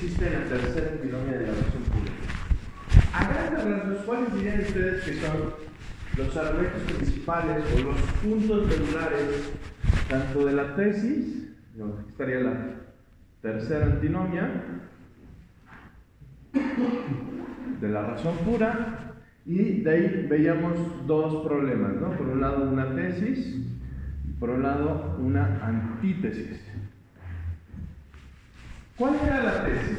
existe la tercera antinomia de la razón pura. A grandes rasgos, ¿cuáles dirían ustedes que son los argumentos principales o los puntos medulares tanto de la tesis, estaría la tercera antinomia, de la razón pura, y de ahí veíamos dos problemas, ¿no? Por un lado una tesis, por un lado una antítesis. ¿Cuál era la tesis?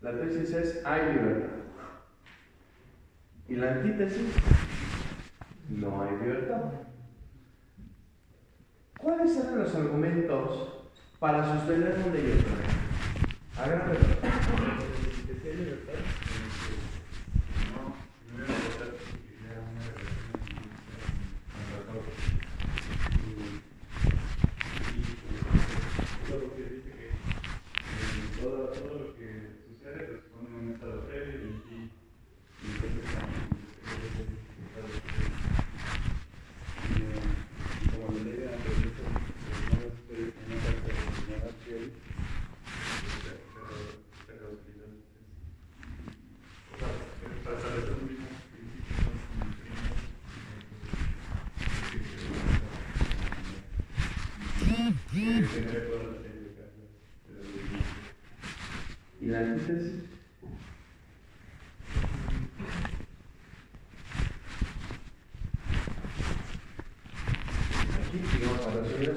La tesis es hay libertad. Y la antítesis, no hay libertad. ¿Cuáles eran los argumentos para sostener un de ellos? Hagan libertad.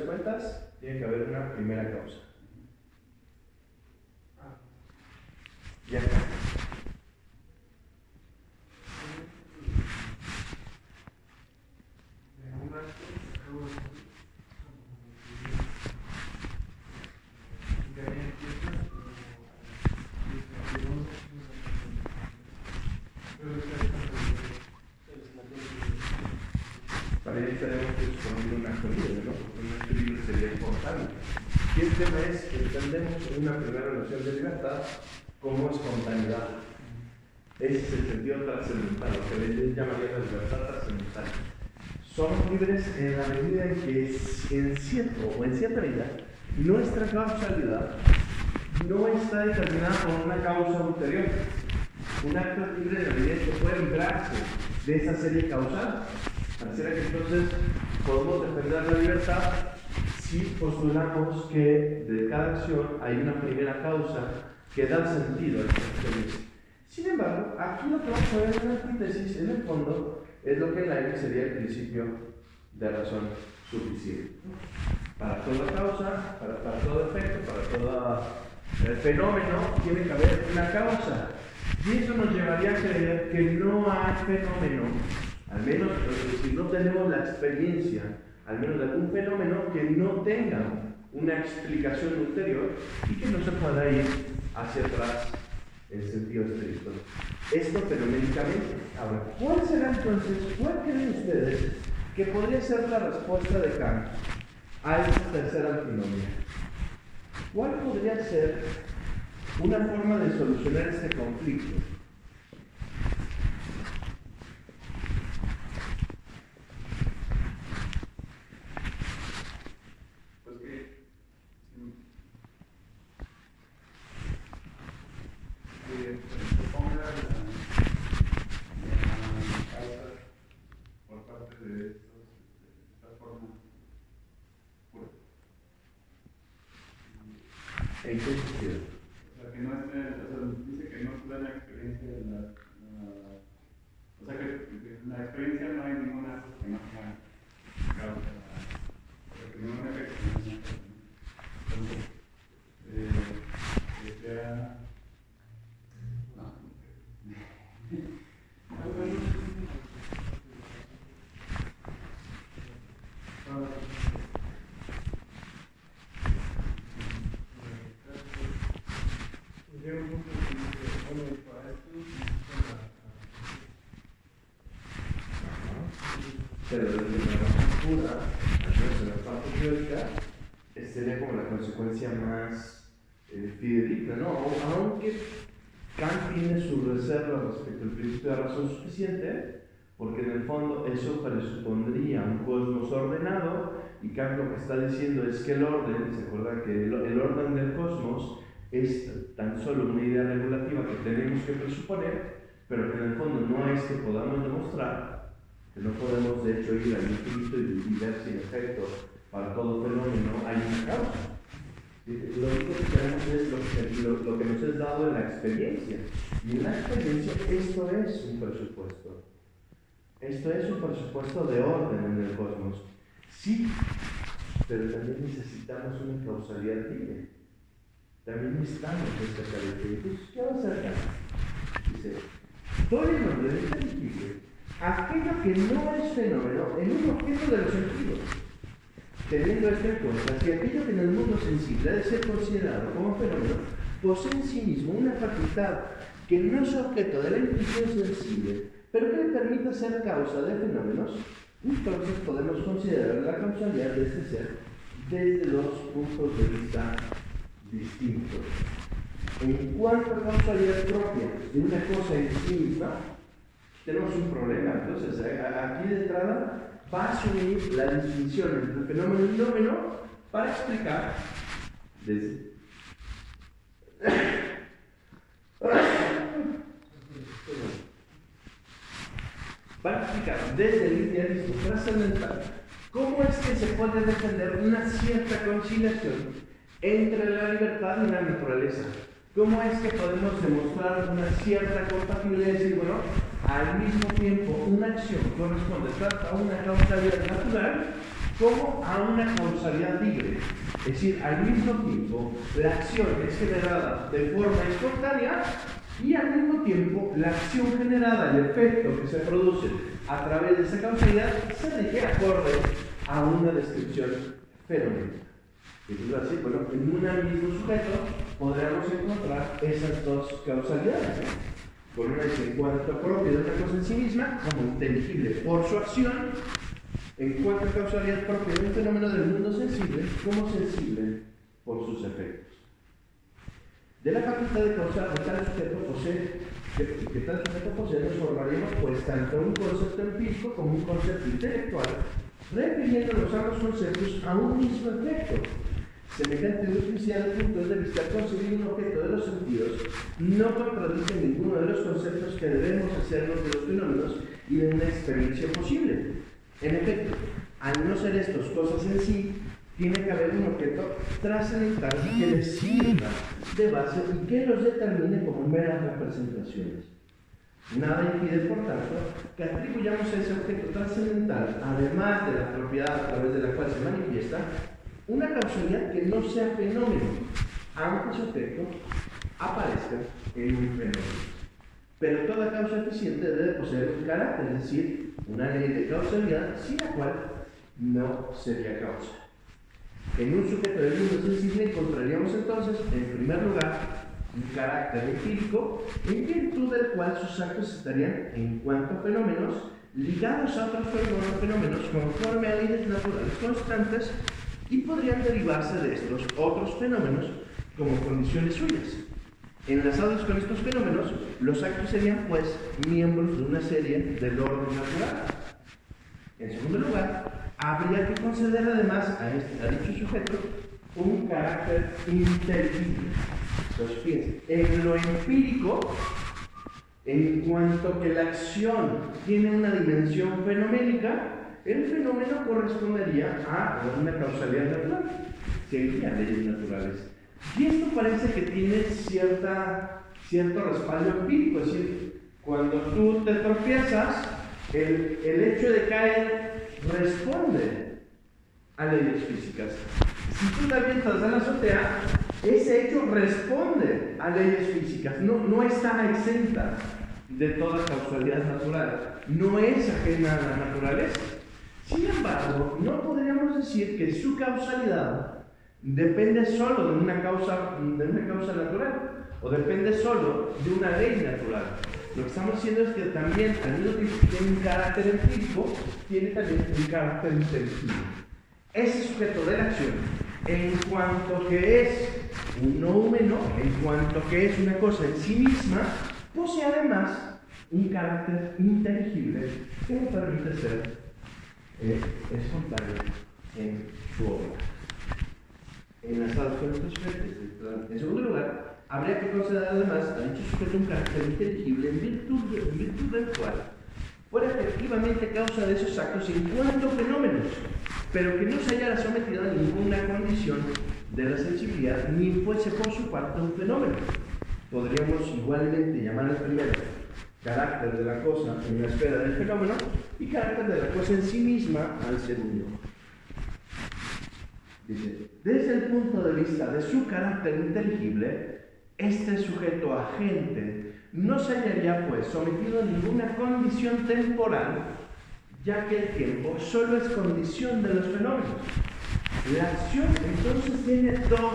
Cuentas, tiene que haber una primera causa. Ya está. Para ello estaremos exponiendo un acto libre, ¿no? Porque un acto libre sería importante. Y el tema es que primera noción de libertad como espontaneidad. Ese es el sentido trascendental, lo que ellos llamarían la libertad trascendental. Somos libres en la medida en que, en cierto o en cierta medida, nuestra causalidad no está determinada por una causa ulterior. Un acto libre de la medida en que puede librarse de esa serie causal. Pareciera que entonces podemos defender la libertad si postulamos que de cada acción hay una primera causa que da sentido a esta experiencia. Sin embargo, aquí lo que vamos a ver en la antítesis, en el fondo, es lo que en la N sería el principio de razón suficiente. Para toda causa, para, para todo efecto, para todo fenómeno, tiene que haber una causa. Y eso nos llevaría a creer que no hay fenómeno, al menos si no tenemos la experiencia, al menos de algún fenómeno que no tenga una explicación ulterior y que no se pueda ir hacia atrás en sentido estricto. Esto fenoménicamente. Ahora, ¿cuál será entonces, cuál creen ustedes que podría ser la respuesta de Kant a esta tercera antinomia? ¿Cuál podría ser una forma de solucionar este conflicto? Pues que, que se ponga la, la causa por parte de estos, de esta forma pura. ¿En qué sentido? O sea, que no esté, o sea, dice que no da la experiencia de la, la- o sea, que que en la experiencia no hay ninguna que no sea causa, o sea, que ningún efecto no sea causa. Entonces, eh, que sea, no, Pero desde la pura, al la parte teórica, sería como la consecuencia más eh, fidedigna, ¿no? Aunque Kant tiene su reserva respecto al principio de razón suficiente, porque en el fondo eso presupondría un cosmos ordenado y Kant lo que está diciendo es que el orden, ¿se acuerda que el, el orden del cosmos es tan solo una idea regulativa que tenemos que presuponer, pero que en el fondo no es que podamos demostrar, no podemos de hecho ir al infinito y ver si en efecto para todo fenómeno hay una causa. Lo único que tenemos es lo que, nos es dado en la experiencia. Y en la experiencia esto es un presupuesto. Esto es un presupuesto de orden en el cosmos. Sí, pero también necesitamos una causalidad libre. También necesitamos esta característica. ¿qué va a hacer acá? Dice, todo el nombre de inteligible, aquello que no es fenómeno en un objeto de los sentidos Teniendo esto en cuenta, si aquello que en el mundo sensible ha de ser considerado como fenómeno, posee en sí mismo una facultad que no es objeto de la intuición sensible, pero que le permite ser causa de fenómenos, entonces podemos considerar la causalidad de este ser desde dos puntos de vista distintos. En cuanto a causalidad propia de una cosa en sí misma, tenemos un problema. Entonces, aquí de entrada va a asumir la distinción entre fenómeno y fenómeno para explicar desde para explicar desde el idealismo trascendental cómo es que se puede defender una cierta conciliación entre la libertad y la naturaleza. ¿Cómo es que podemos demostrar una cierta compatibilidad y decir, bueno, al mismo tiempo una acción corresponde tanto a una causalidad natural como a una causalidad libre. Es decir, al mismo tiempo la acción es generada de forma espontánea y al mismo tiempo la acción generada, el efecto que se produce a través de esa causalidad, se rige acorde a una descripción fenomenal. Entonces, bueno, en un mismo sujeto podríamos encontrar esas dos causalidades con una en cuanto propia de una cosa en sí misma, como inteligible por su acción, en cuanto a causalidad propia de un fenómeno del mundo sensible, como sensible por sus efectos. De la facultad de causar de tal sujeto posee, que, que tal sujeto posee, nos formaríamos pues tanto un concepto empírico como un concepto intelectual, refiriéndonos a los conceptos a un mismo efecto, Semejante oficial puntos de vista concebir un objeto de los sentidos no contradice ninguno de los conceptos que debemos hacernos de los fenómenos y de una experiencia posible. En efecto, al no ser estos cosas en sí, tiene que haber un objeto trascendental que les sirva de base y que los determine como meras representaciones. Nada impide, por tanto, que atribuyamos a ese objeto trascendental, además de la propiedad a través de la cual se manifiesta, una causalidad que no sea fenómeno, aunque su efecto aparezca en un fenómeno. Pero toda causa eficiente debe poseer un carácter, es decir, una ley de causalidad sin la cual no sería causa. En un sujeto del mundo sensible encontraríamos entonces, en primer lugar, un carácter empírico en virtud del cual sus actos estarían, en cuanto a fenómenos, ligados a otros fenómenos conforme a leyes naturales constantes y podrían derivarse de estos otros fenómenos como condiciones suyas. Enlazados con estos fenómenos, los actos serían pues miembros de una serie del orden natural. En segundo lugar, habría que conceder además a, este, dicho sujeto un carácter inteligible. Entonces, fíjense, en lo empírico, en cuanto que la acción tiene una dimensión fenoménica, el fenómeno correspondería a una causalidad natural, sería leyes naturales. Y esto parece que tiene cierta, cierto respaldo empírico, es decir, cuando tú te tropiezas, el, el hecho de caer responde a leyes físicas. Si tú te avientas a la azotea, ese hecho responde a leyes físicas, no, no está exenta de toda causalidad natural, no es ajena a la naturaleza. Sin embargo, no podríamos decir que su causalidad depende solo de una causa, de una causa natural o depende solo de una ley natural. Lo que estamos diciendo es que también, al mismo tiempo que tiene un carácter empírico, tiene también un carácter inteligible. Ese sujeto de la acción, en cuanto que es un noumeno, en cuanto que es una cosa en sí misma, posee además un carácter inteligible que me permite ser eh, espontáneo en su obra. Enlazados con estos sujetos. En segundo lugar, habría que considerar además a dicho sujeto un carácter inteligible en virtud, en virtud del cual fuera efectivamente causa de esos actos en cuanto fenómenos, pero que no se haya sometido a ninguna condición de la sensibilidad ni fuese por su parte un fenómeno. Podríamos igualmente llamar al primero carácter de la cosa en la esfera del fenómeno y carácter de la cosa en sí misma al segundo. Dice, desde el punto de vista de su carácter inteligible, este sujeto agente no se hallaría pues sometido a ninguna condición temporal, ya que el tiempo solo es condición de los fenómenos. La acción entonces tiene dos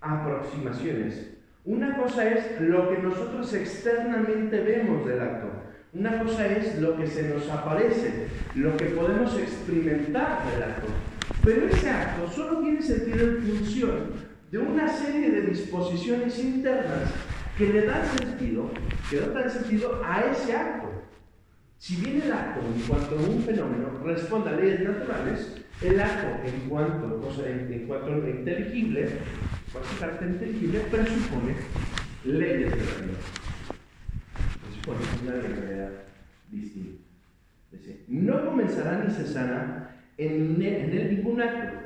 aproximaciones. Una cosa es lo que nosotros externamente vemos del acto. Una cosa es lo que se nos aparece, lo que podemos experimentar del acto. Pero ese acto solo tiene sentido en función de una serie de disposiciones internas que le dan sentido, que dan sentido a ese acto. Si bien el acto en cuanto a un fenómeno responde a leyes naturales, el acto en cuanto, cosa, en, cuanto a inteligible, cuanto carácter inteligible, presupone leyes de la vida. Presupone una realidad distinta. no comenzará ni cesará en, en él ningún acto.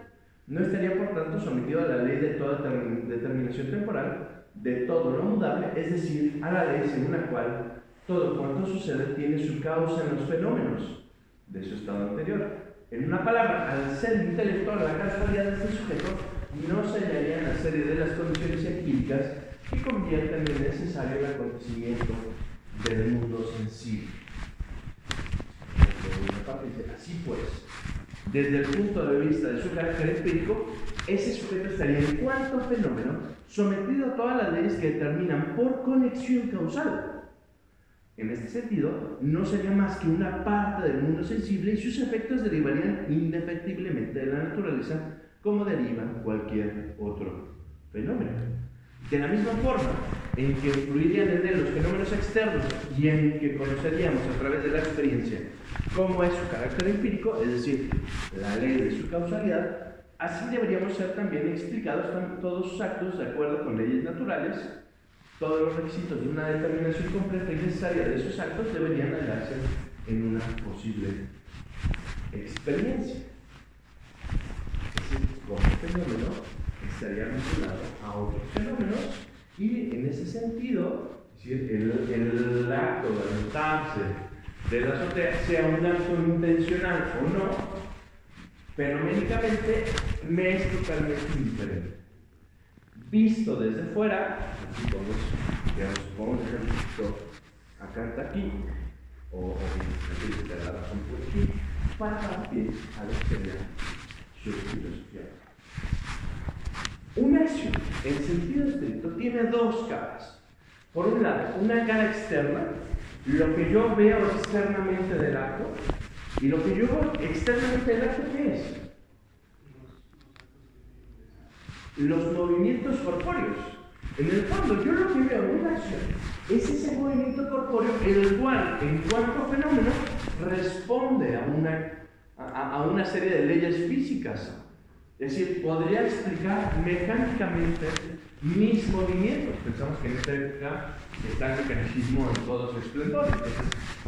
No estaría, por tanto, sometido a la ley de toda determinación temporal, de todo lo mudable, es decir, a la ley según la cual todo cuanto sucede tiene su causa en los fenómenos de su estado anterior. En una palabra, al ser intelectual la casualidad de este sujeto, no se hallaría la serie de las condiciones empíricas que convierten en necesario el acontecimiento del mundo sensible. Así pues, desde el punto de vista de su carácter empírico, ese sujeto estaría en cuanto fenómeno sometido a todas las leyes que determinan por conexión causal en este sentido, no sería más que una parte del mundo sensible y sus efectos derivarían indefectiblemente de la naturaleza como deriva cualquier otro fenómeno. De la misma forma en que influirían en él los fenómenos externos y en que conoceríamos a través de la experiencia cómo es su carácter empírico, es decir, la ley de su causalidad, así deberíamos ser también explicados todos sus actos de acuerdo con leyes naturales todos los requisitos de una determinación completa y necesaria de esos actos deberían hallarse en una posible experiencia. Ese fenómeno estaría vinculado a otros fenómenos. Y en ese sentido, el, el acto de aventarse de la azotea, sea un acto intencional o no, fenoménicamente me es totalmente indiferente visto desde fuera, así podemos, digamos, pongamos ejemplo, acá está aquí, o, o aquí se la razón por aquí, para dar pie a lo que sería su filosofía. Una acción, en sentido estricto, tiene dos caras. Por un lado, una cara externa, lo que yo veo externamente del acto, y lo que yo veo externamente del acto, ¿qué es? los movimientos corpóreos. En el fondo, yo lo que veo en una acción es ese movimiento corpóreo el cual, en cuanto fenómeno, responde a una, a, una serie de leyes físicas. Es decir, podría explicar mecánicamente mis movimientos. Pensamos que en esta época está el mecanicismo en todo su esplendor. Entonces,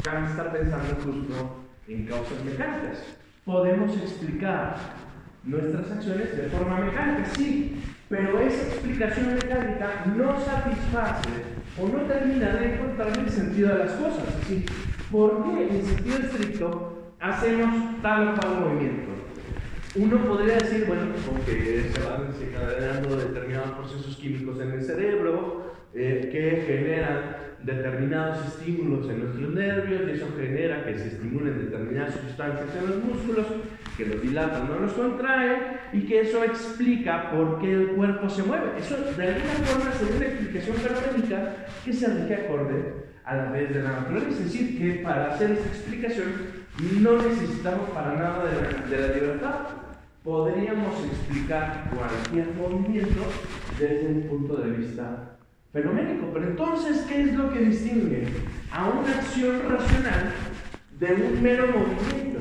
Kant está pensando justo en causas mecánicas. Podemos explicar nuestras acciones de forma mecánica, sí, pero esa explicación mecánica no satisface o no termina de encontrar el sentido de las cosas. ¿sí? ¿Por qué en sentido estricto hacemos tal o cual movimiento? Uno podría decir, bueno, porque se van desencadenando determinados procesos químicos en el cerebro eh, que generan determinados estímulos en nuestros nervios y eso genera que se estimulen determinadas sustancias en los músculos, que los dilatan o los contraen y que eso explica por qué el cuerpo se mueve. Eso de alguna forma sería una explicación fenoménica que se rige acorde a la vez de la naturaleza. Es decir, que para hacer esa explicación no necesitamos para nada de la libertad. Podríamos explicar cualquier movimiento desde un punto de vista fenoménico. Pero entonces, ¿qué es lo que distingue a una acción racional de un mero movimiento?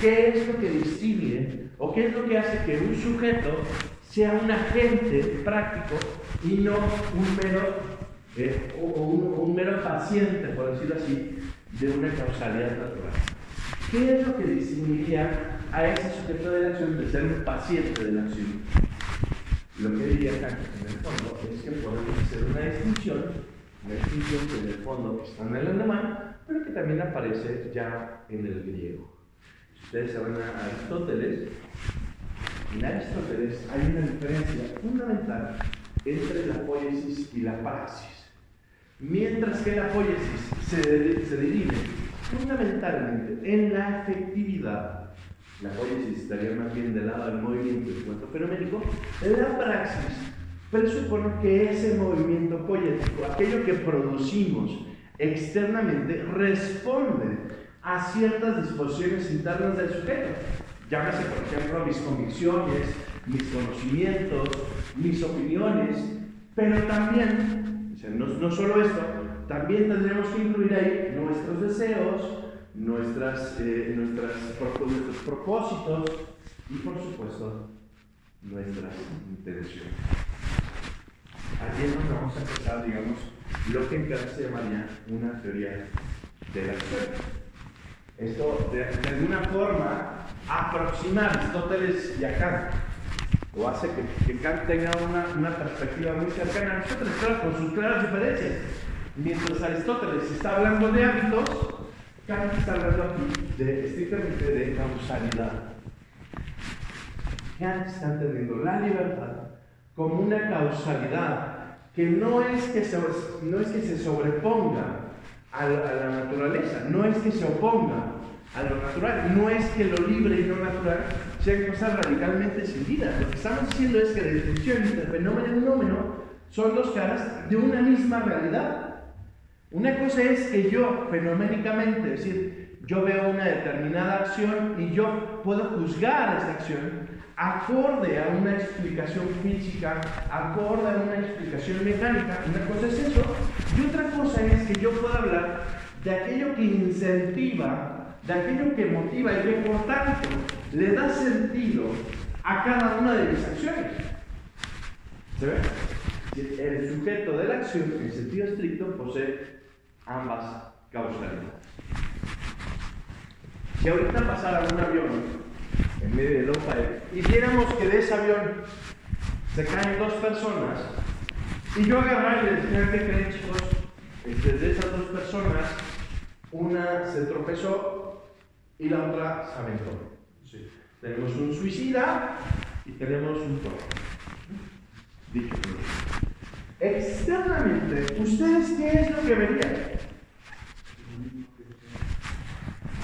¿Qué es lo que distingue o qué es lo que hace que un sujeto sea un agente práctico y no un mero, eh, o, un, mero paciente, por decirlo así, de una causalidad natural? ¿Qué es lo que distinguiría a ese sujeto de la acción de ser un paciente de la acción? Lo que diría Kant en el fondo es que podemos hacer una distinción, una distinción que en el fondo está en el alemán, pero que también aparece ya en el griego. Si ustedes saben a Aristóteles, en Aristóteles hay una diferencia fundamental entre la poiesis y la praxis. Mientras que la poiesis se, se dirige fundamentalmente en la efectividad la poiesis estaría más bien del lado del movimiento en cuanto fenoménico, la praxis presupone que ese movimiento poético, aquello que producimos externamente, responde a ciertas disposiciones internas del sujeto. Llámese, por ejemplo, mis convicciones, mis conocimientos, mis opiniones, pero también, no, no solo esto, también tendremos que incluir ahí nuestros deseos, nuestras, eh, nuestros propósitos y por supuesto nuestras intenciones. Allí es donde vamos a empezar, digamos, lo que en Kant se llamaría una teoría de la acción. Esto, de, alguna forma, aproxima a Aristóteles y a Kant, o hace que, Kant tenga una, una, perspectiva muy cercana a Aristóteles, con sus claras diferencias. Mientras Aristóteles está hablando de hábitos, Kant está hablando aquí de, estrictamente de causalidad. Kant está entendiendo la libertad como una causalidad que no es que se, no es que se sobreponga a la, naturaleza, no es que se oponga a lo natural, no es que lo libre y lo natural sean cosas radicalmente distintas. Lo que estamos diciendo es que la distinción entre fenómeno y fenómeno son dos caras de una misma realidad. Una cosa es que yo, fenoménicamente, es decir, yo veo una determinada acción y yo puedo juzgar esa acción acorde a una explicación física, acorde a una explicación mecánica. Una cosa es eso. Y otra cosa es que yo puedo hablar de aquello que incentiva, de aquello que motiva y que por tanto le da sentido a cada una de mis acciones. ¿Se ve? El sujeto de la acción, en sentido estricto, posee ambas causalidades. Si ahorita pasara un avión en medio de Europa y viéramos que de ese avión se caen dos personas, y yo agarrar y dijera que creen chicos, este, de esas dos personas, una se tropezó y la otra se aventó. Tenemos un suicida y tenemos un toro. Dicho Externamente, ¿ustedes qué es lo que verían?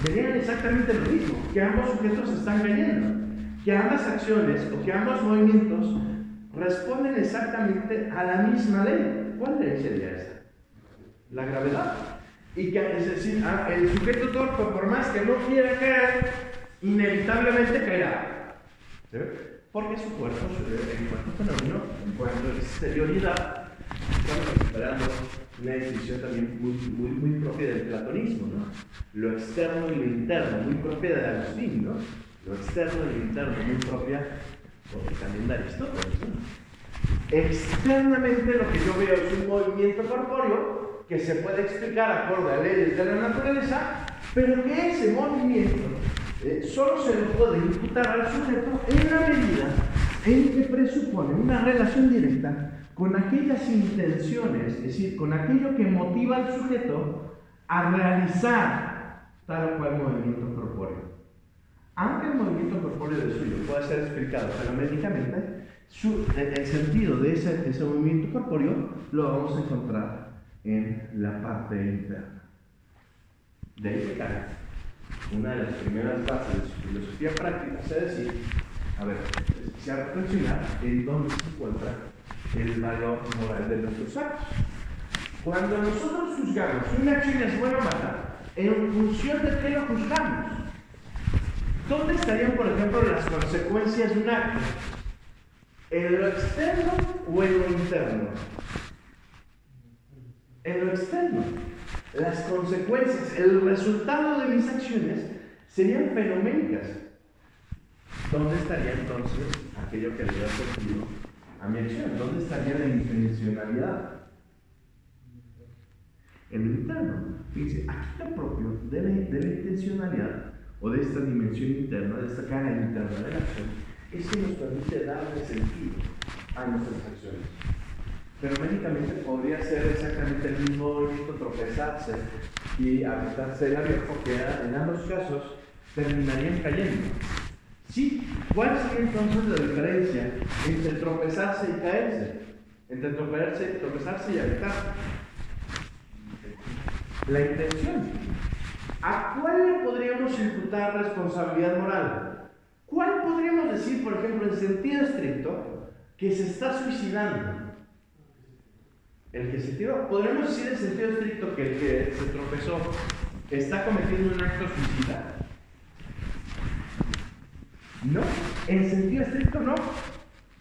Verían exactamente lo mismo, que ambos sujetos están cayendo, que ambas acciones o que ambos movimientos responden exactamente a la misma ley. ¿Cuál ley sería esa? La gravedad. Y que, es decir, ah, el sujeto torpe, por más que no quiera caer, inevitablemente caerá. ¿Sí? Porque su cuerpo, en cuanto fenómeno, en cuanto exterioridad, estamos recuperando una definición también muy, muy, propia del platonismo, ¿no? Lo externo y lo interno, muy propia de Agustín, ¿no? Lo externo y lo interno, muy propia también de Aristóteles, ¿no? Externamente lo que yo veo es un movimiento corpóreo que se puede explicar acorde a leyes de la naturaleza, pero que ese movimiento eh, solo se le puede imputar al sujeto en la medida en que presupone una relación directa con aquellas intenciones, es decir, con aquello que motiva al sujeto a realizar tal o cual movimiento corpóreo. Aunque el movimiento corpóreo de suyo pueda ser explicado fenoménicamente, el sentido de ese, ese movimiento corpóreo lo vamos a encontrar en la parte interna. De ahí que una de las primeras bases de su filosofía práctica es decir, a ver, se reflexionar en dónde se encuentra el valor moral de nuestros actos. Cuando nosotros juzgamos una acción es buena o mala, en función de qué lo juzgamos. ¿Dónde estarían, por ejemplo, las consecuencias de un acto? ¿En lo externo o en lo interno? en lo externo. Las consecuencias, el resultado de mis acciones serían fenoménicas. ¿Dónde estaría entonces aquello que da sentido a mi acción? ¿Dónde estaría la intencionalidad? En lo interno. Fíjense, aquí lo propio de la, la intencionalidad o de esta dimensión interna, de esta cara interna de la acción, es que nos permite darle sentido a nuestras acciones. Pero médicamente podría ser exactamente el mismo movimiento, tropezarse y apretarse el labio, porque en ambos casos terminarían cayendo. Sí, ¿cuál sería entonces la diferencia entre tropezarse y caerse? Entre tropezarse, tropezarse y apretarse. La intención. ¿A cuál le podríamos imputar responsabilidad moral? ¿Cuál podríamos decir, por ejemplo, en sentido estricto, que se está suicidando? El que se tiró. Podríamos decir en sentido estricto que el que se tropezó está cometiendo un acto suicida. No, en sentido estricto no.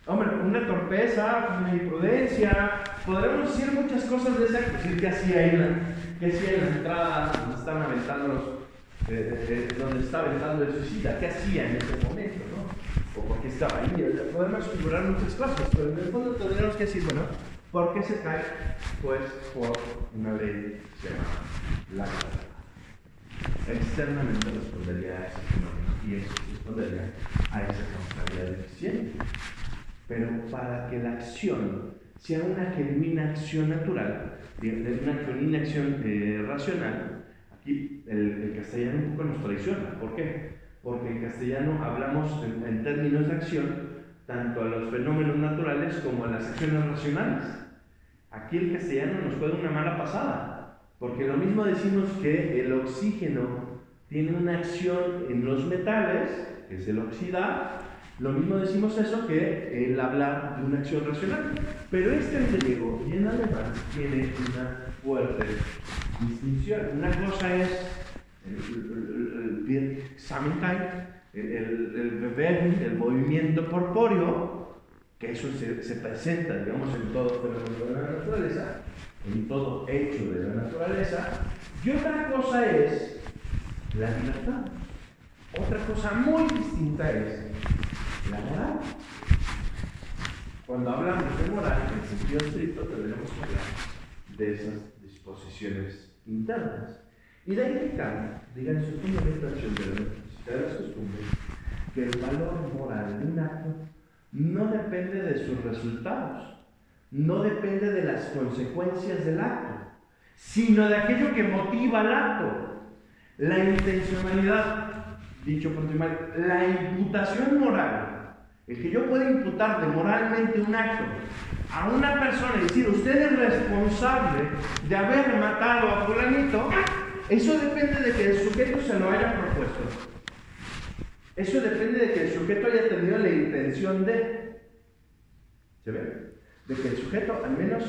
Hombre, una torpeza, una imprudencia, podremos decir muchas cosas de ese acto, decir que hacía él, que hacía en la entrada donde están aventando los, eh, eh, donde está aventando el suicida, qué hacía en ese momento. O por qué estaba ahí. Podemos figurar muchas cosas, pero en el fondo tendríamos que decir, bueno, ¿por qué se cae? Pues por una ley que se llama la gravedad. Externamente respondería a ese fenómeno y eso respondería a esa responsabilidad deficiente. Pero para que la acción sea una genuina acción natural, una genuina acción eh, racional, aquí el, castellano un poco nos traiciona. ¿Por qué? Porque en castellano hablamos en, en términos de acción tanto a los fenómenos naturales como a las acciones racionales. Aquí el castellano nos juega una mala pasada, porque lo mismo decimos que el oxígeno tiene una acción en los metales, es el oxidar, lo mismo decimos eso que el hablar de una acción racional. Pero este en griego y en alemán tiene una fuerte distinción. Una cosa es el, el, el, el movimiento corpóreo, que eso se, se, presenta, digamos, en todo fenómeno de la naturaleza, en todo hecho de la naturaleza. Y otra cosa es la libertad. Otra cosa muy distinta es la moral. Cuando hablamos de moral, en sentido estricto, tendremos que hablar de esas disposiciones internas. Y de ahí que Kant diga en su fundamentación de la necesidad de las costumbres que el valor moral de un acto no depende de sus resultados, no depende de las consecuencias del acto, sino de aquello que motiva el acto. La intencionalidad, dicho por la imputación moral el que yo pueda imputarle moralmente un acto a una persona y decir, usted es responsable de haber matado a fulanito, eso depende de que el sujeto se lo haya propuesto. Eso depende de que el sujeto haya tenido la intención de... ¿Se ve? De que el sujeto al menos,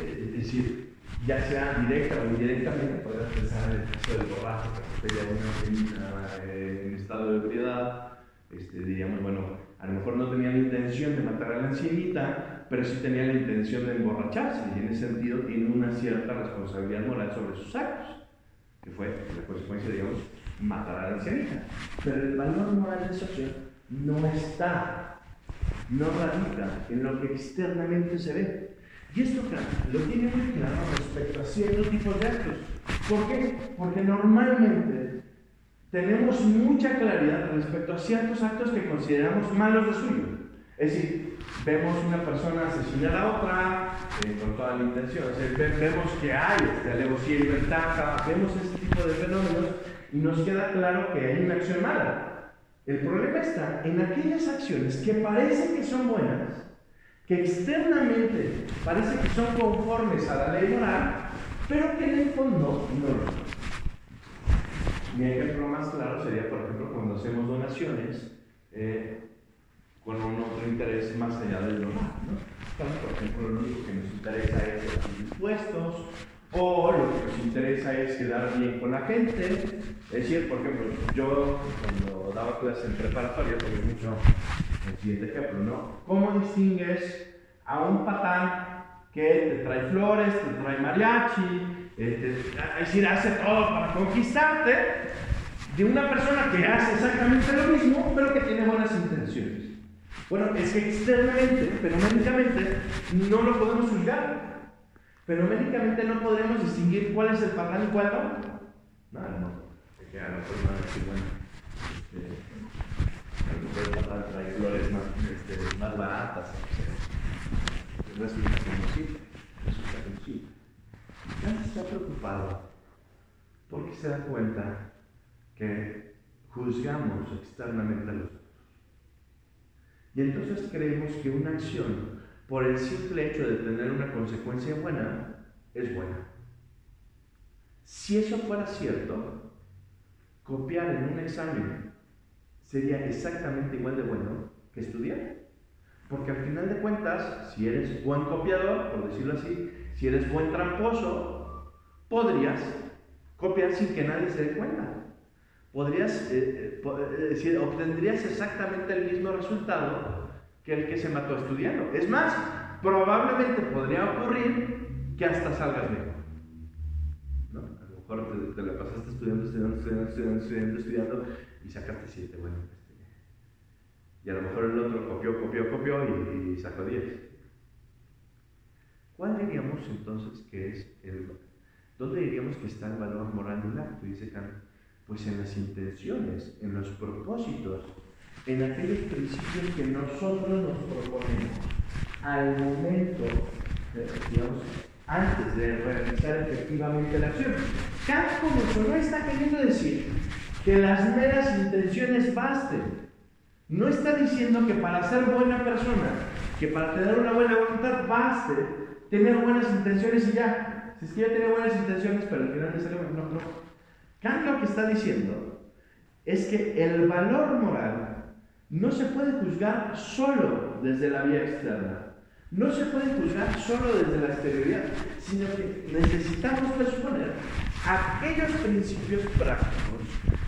eh, decir, ya sea directa o indirectamente, podemos pensar en el caso del borracho que atropella en, en estado de ebriedad, este, diríamos, bueno, a lo mejor no tenía la intención de matar a la ancianita, pero sí tenía la intención de emborracharse y en ese sentido tiene una cierta responsabilidad moral sobre sus actos, que fue la consecuencia, digamos, matar a la ancianita. Pero el valor moral de acción no está, no radica en lo que externamente se ve. Y esto, lo tiene muy claro respecto a ciertos tipos de actos. ¿Por qué? Porque normalmente tenemos mucha claridad respecto a ciertos actos que consideramos malos de suyo. Es decir, vemos una persona asesinar a otra eh, con toda la intención, vemos que hay este, alevosía y ventaja, vemos ese tipo de fenómenos y nos queda claro que hay una acción mala. El problema está en aquellas acciones que parecen que son buenas, externamente parece que son conformes a la ley moral, pero que en el fondo no lo son. Mi ejemplo más claro sería, por ejemplo, cuando hacemos donaciones eh, con un otro interés más allá del donar. ¿no? por ejemplo, lo único que nos interesa es los impuestos, o lo que nos interesa es quedar bien con la gente. Es decir, por ejemplo, yo cuando daba clases en preparatoria, tuve mucho el siguiente ejemplo, ¿no? ¿Cómo distingues a un patán que te trae flores, te trae mariachi, es decir, hace todo para conquistarte, de una persona que hace exactamente lo mismo, pero que tiene buenas intenciones. Bueno, es que externamente, fenoménicamente, no lo podemos juzgar. Fenoménicamente no podremos distinguir cuál es el patán y cuál no. No, no. Que a lo mejor a decir, bueno, este, a lo mejor el más, este, más baratas. O sea, resulta conocido. Resulta conocido. Ya está preocupado porque se da cuenta que juzgamos externamente a los otros. Y entonces creemos que una acción, por el simple hecho de tener una consecuencia buena, es buena. Si eso fuera cierto, copiar en un examen sería exactamente igual de bueno que estudiar. Porque al final de cuentas, si eres buen copiador, por decirlo así, si eres buen tramposo, podrías copiar sin que nadie se dé cuenta podrías, eh, eh, eh, obtendrías exactamente el mismo resultado que el que se mató estudiando. Es más, probablemente podría ocurrir que hasta salgas mejor. ¿No? A lo mejor te, la pasaste estudiando, estudiando, estudiando, estudiando, estudiando, estudiando y sacaste siete. Bueno, este, y a lo mejor el otro copió, copió, copió y, sacó 10. ¿Cuál diríamos entonces que es el... ¿Dónde diríamos que está el valor moral de un acto? Dice Kant pues en las intenciones, en los propósitos, en aquellos principios que nosotros nos proponemos al momento, digamos, antes de realizar efectivamente la acción. Eso no está queriendo decir que las meras intenciones basten. No está diciendo que para ser buena persona, que para tener una buena voluntad baste tener buenas intenciones y ya. Si es que ya tiene buenas intenciones, pero al final de ser no, no. Kant lo que está diciendo es que el valor moral no se puede juzgar solo desde la vía externa, no se puede juzgar solo desde la exterioridad, sino que necesitamos exponer aquellos principios prácticos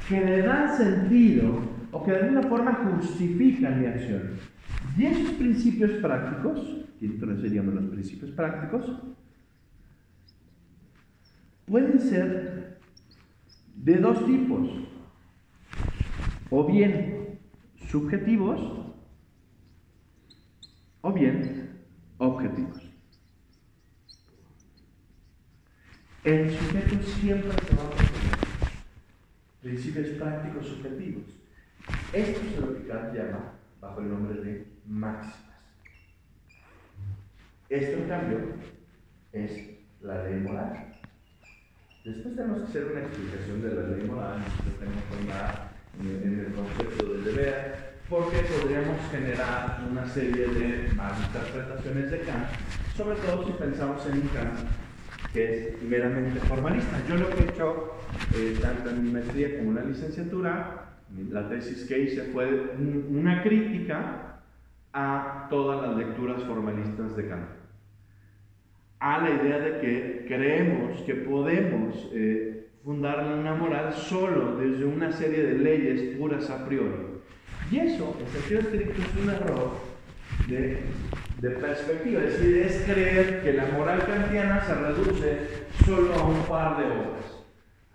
que le dan sentido o que de alguna forma justifican mi acción. Y esos principios prácticos, que entonces seríamos los principios prácticos, pueden ser de dos tipos, o bien subjetivos o bien objetivos. El sujeto siempre se va a principios prácticos subjetivos. Esto es lo que Kant llama bajo el nombre de máximas. Esto, en cambio, es la ley moral. Después tenemos que hacer una explicación de la ley moral, tenemos que andar en el concepto del deber, porque podríamos generar una serie de malinterpretaciones de Kant, sobre todo si pensamos en un Kant que es meramente formalista. Yo lo que he hecho, eh, tanto en mi maestría como en la licenciatura, la tesis que hice fue una crítica a todas las lecturas formalistas de Kant a la idea de que creemos que podemos eh, fundar una moral solo desde una serie de leyes puras a priori. Y eso, en sentido estricto, es un error de, de perspectiva, es decir, es creer que la moral kantiana se reduce solo a un par de obras.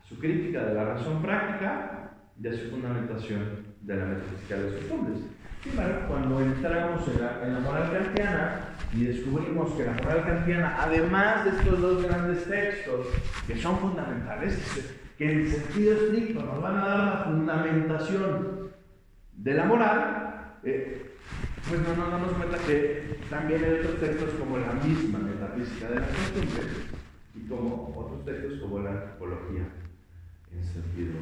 Su crítica de la razón práctica y a su fundamentación de la metafísica de los costumbres. Embargo, cuando entramos en la, en la moral kantiana, y descubrimos que la moral kantiana, además de estos dos grandes textos, que son fundamentales, que en sentido estricto nos van a dar la fundamentación de la moral, eh, pues no nos damos cuenta que también hay otros textos como la misma metafísica de las costumbres y como otros textos como la antropología en sentido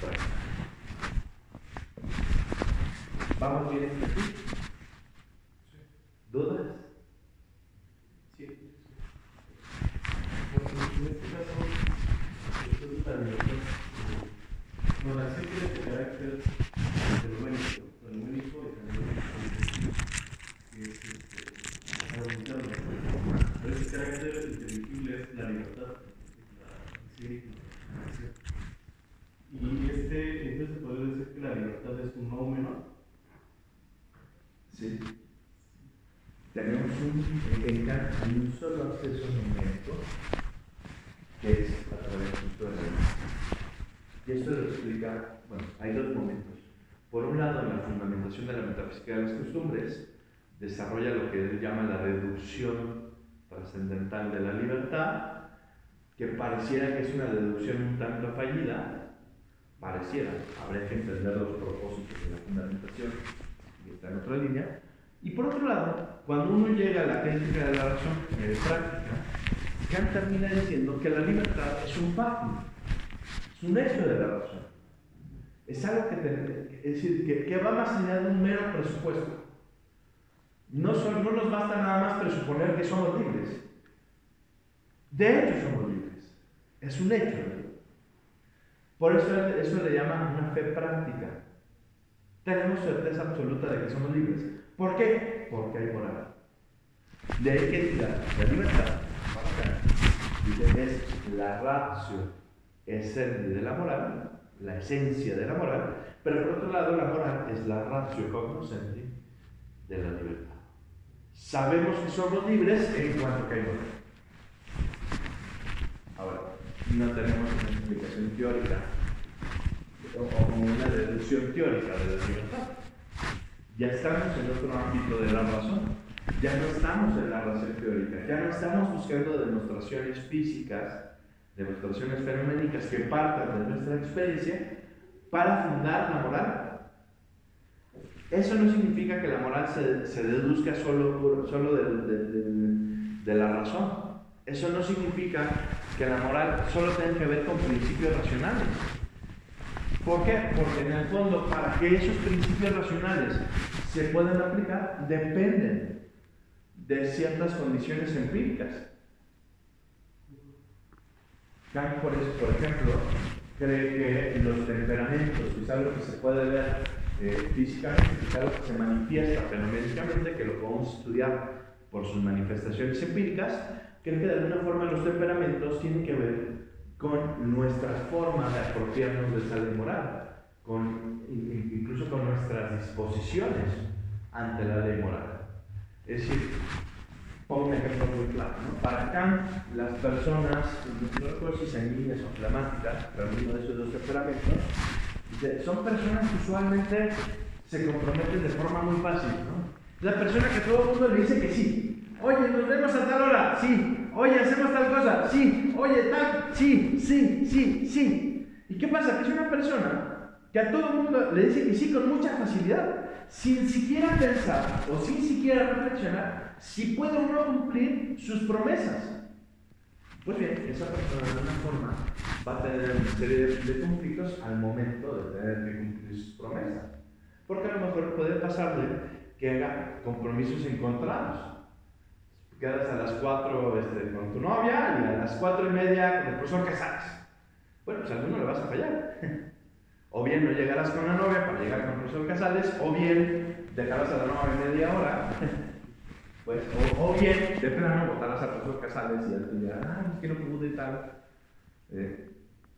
práctico. ¿Vamos bien aquí? ¿Dudas? en este caso, esto es para nosotros, bueno, así tiene este carácter fenoménico, fenoménico y también que es este. Pero ese carácter inteligible es la libertad, la, sí, y este, entonces podría decir que la libertad es un no menor. Sí. tenemos un, en Kant hay un solo acceso numérico que es a través de la Y esto lo explica, bueno, hay dos momentos. Por un lado, en la fundamentación de la metafísica de las costumbres, desarrolla lo que él llama la deducción trascendental de la libertad, que pareciera que es una deducción un tanto fallida, pareciera, habría que entender los propósitos de la fundamentación, en otra línea. Y por otro lado, cuando uno llega a la crítica de la razón práctica, Kant termina diciendo que la libertad es un facto, es un hecho de la razón. Es algo que, decir, que, va más allá de un mero presupuesto. No, no nos basta nada más presuponer que somos libres. De hecho somos libres. Es un hecho. Por eso eso le llama una fe práctica. Tenemos certeza absoluta de que somos libres. ¿Por qué? Porque hay moral. De ahí que la libertad es la ratio esencia de la moral, la esencia de la moral, pero por otro lado la moral es la ratio cognoscente de la libertad. Sabemos que somos libres en cuanto que hay moral. Ahora, no tenemos una explicación teórica o una deducción teórica de la libertad. Ya estamos en otro ámbito de la razón ya no estamos en la razón teórica, ya no estamos buscando demostraciones físicas, demostraciones fenoménicas que partan de nuestra experiencia para fundar la moral. Eso no significa que la moral se, deduzca solo, solo de, la razón. Eso no significa que la moral solo tenga que ver con principios racionales. ¿Por qué? Porque en el fondo, para que esos principios racionales se puedan aplicar, dependen de ciertas condiciones empíricas. Kant, por, por ejemplo, cree que los temperamentos, que es algo que se puede ver eh, físicamente, es algo que se manifiesta fenoménicamente, que lo podemos estudiar por sus manifestaciones empíricas, cree que de alguna forma los temperamentos tienen que ver con nuestras formas de apropiarnos de esa ley moral, con, incluso con nuestras disposiciones ante la ley moral. Es decir, pongo un ejemplo muy claro. Para Kant, las personas, no recuerdo si sanguíneas o flamáticas, pero uno de esos dos temperamentos, son personas que usualmente se comprometen de forma muy fácil. ¿no? La persona que todo el mundo le dice que sí. Oye, nos vemos a tal hora, sí. Oye, hacemos tal cosa, sí. Oye, tal, sí, sí, sí, sí. ¿Y qué pasa? Que es una persona que a todo el mundo le dice que sí con mucha facilidad sin siquiera pensar o sin siquiera reflexionar si puede o no cumplir sus promesas. Pues bien, esa persona de alguna forma va a tener una serie de, conflictos al momento de tener que cumplir sus promesas. Porque a lo mejor puede pasarle que haga compromisos encontrados. Quedas a las 4 este, con tu novia y a las 4 y media con el profesor Casales. Bueno, pues a alguno le vas a fallar. O bien no llegarás con la novia para llegar con el profesor Casales, o bien dejarás a la novia media hora, pues, o, bien de plano votarás al profesor Casales y te dirá, ah, es que no pude tal. Eh,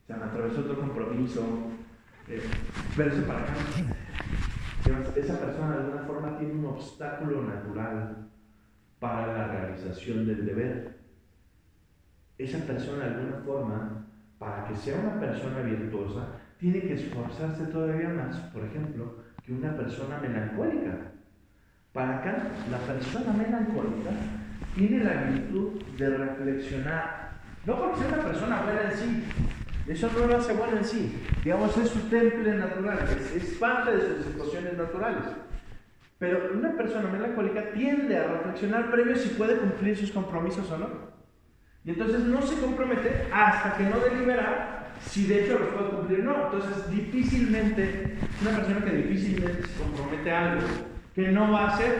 se me atravesó otro compromiso. Eh, pero eso para acá. Esa persona de alguna forma tiene un obstáculo natural para la realización del deber. Esa persona de alguna forma, para que sea una persona virtuosa, tiene que esforzarse todavía más, por ejemplo, que una persona melancólica. Para acá, la persona melancólica tiene la virtud de reflexionar, no porque sea una persona buena en sí, eso no lo hace bueno en sí, digamos, es su temple natural, es, es parte de sus situaciones naturales. Pero una persona melancólica tiende a reflexionar previo si puede cumplir sus compromisos o no. Y entonces no se compromete hasta que no delibera si de hecho los puede cumplir o no. Entonces, difícilmente, una persona que difícilmente se compromete a algo que no va a hacer,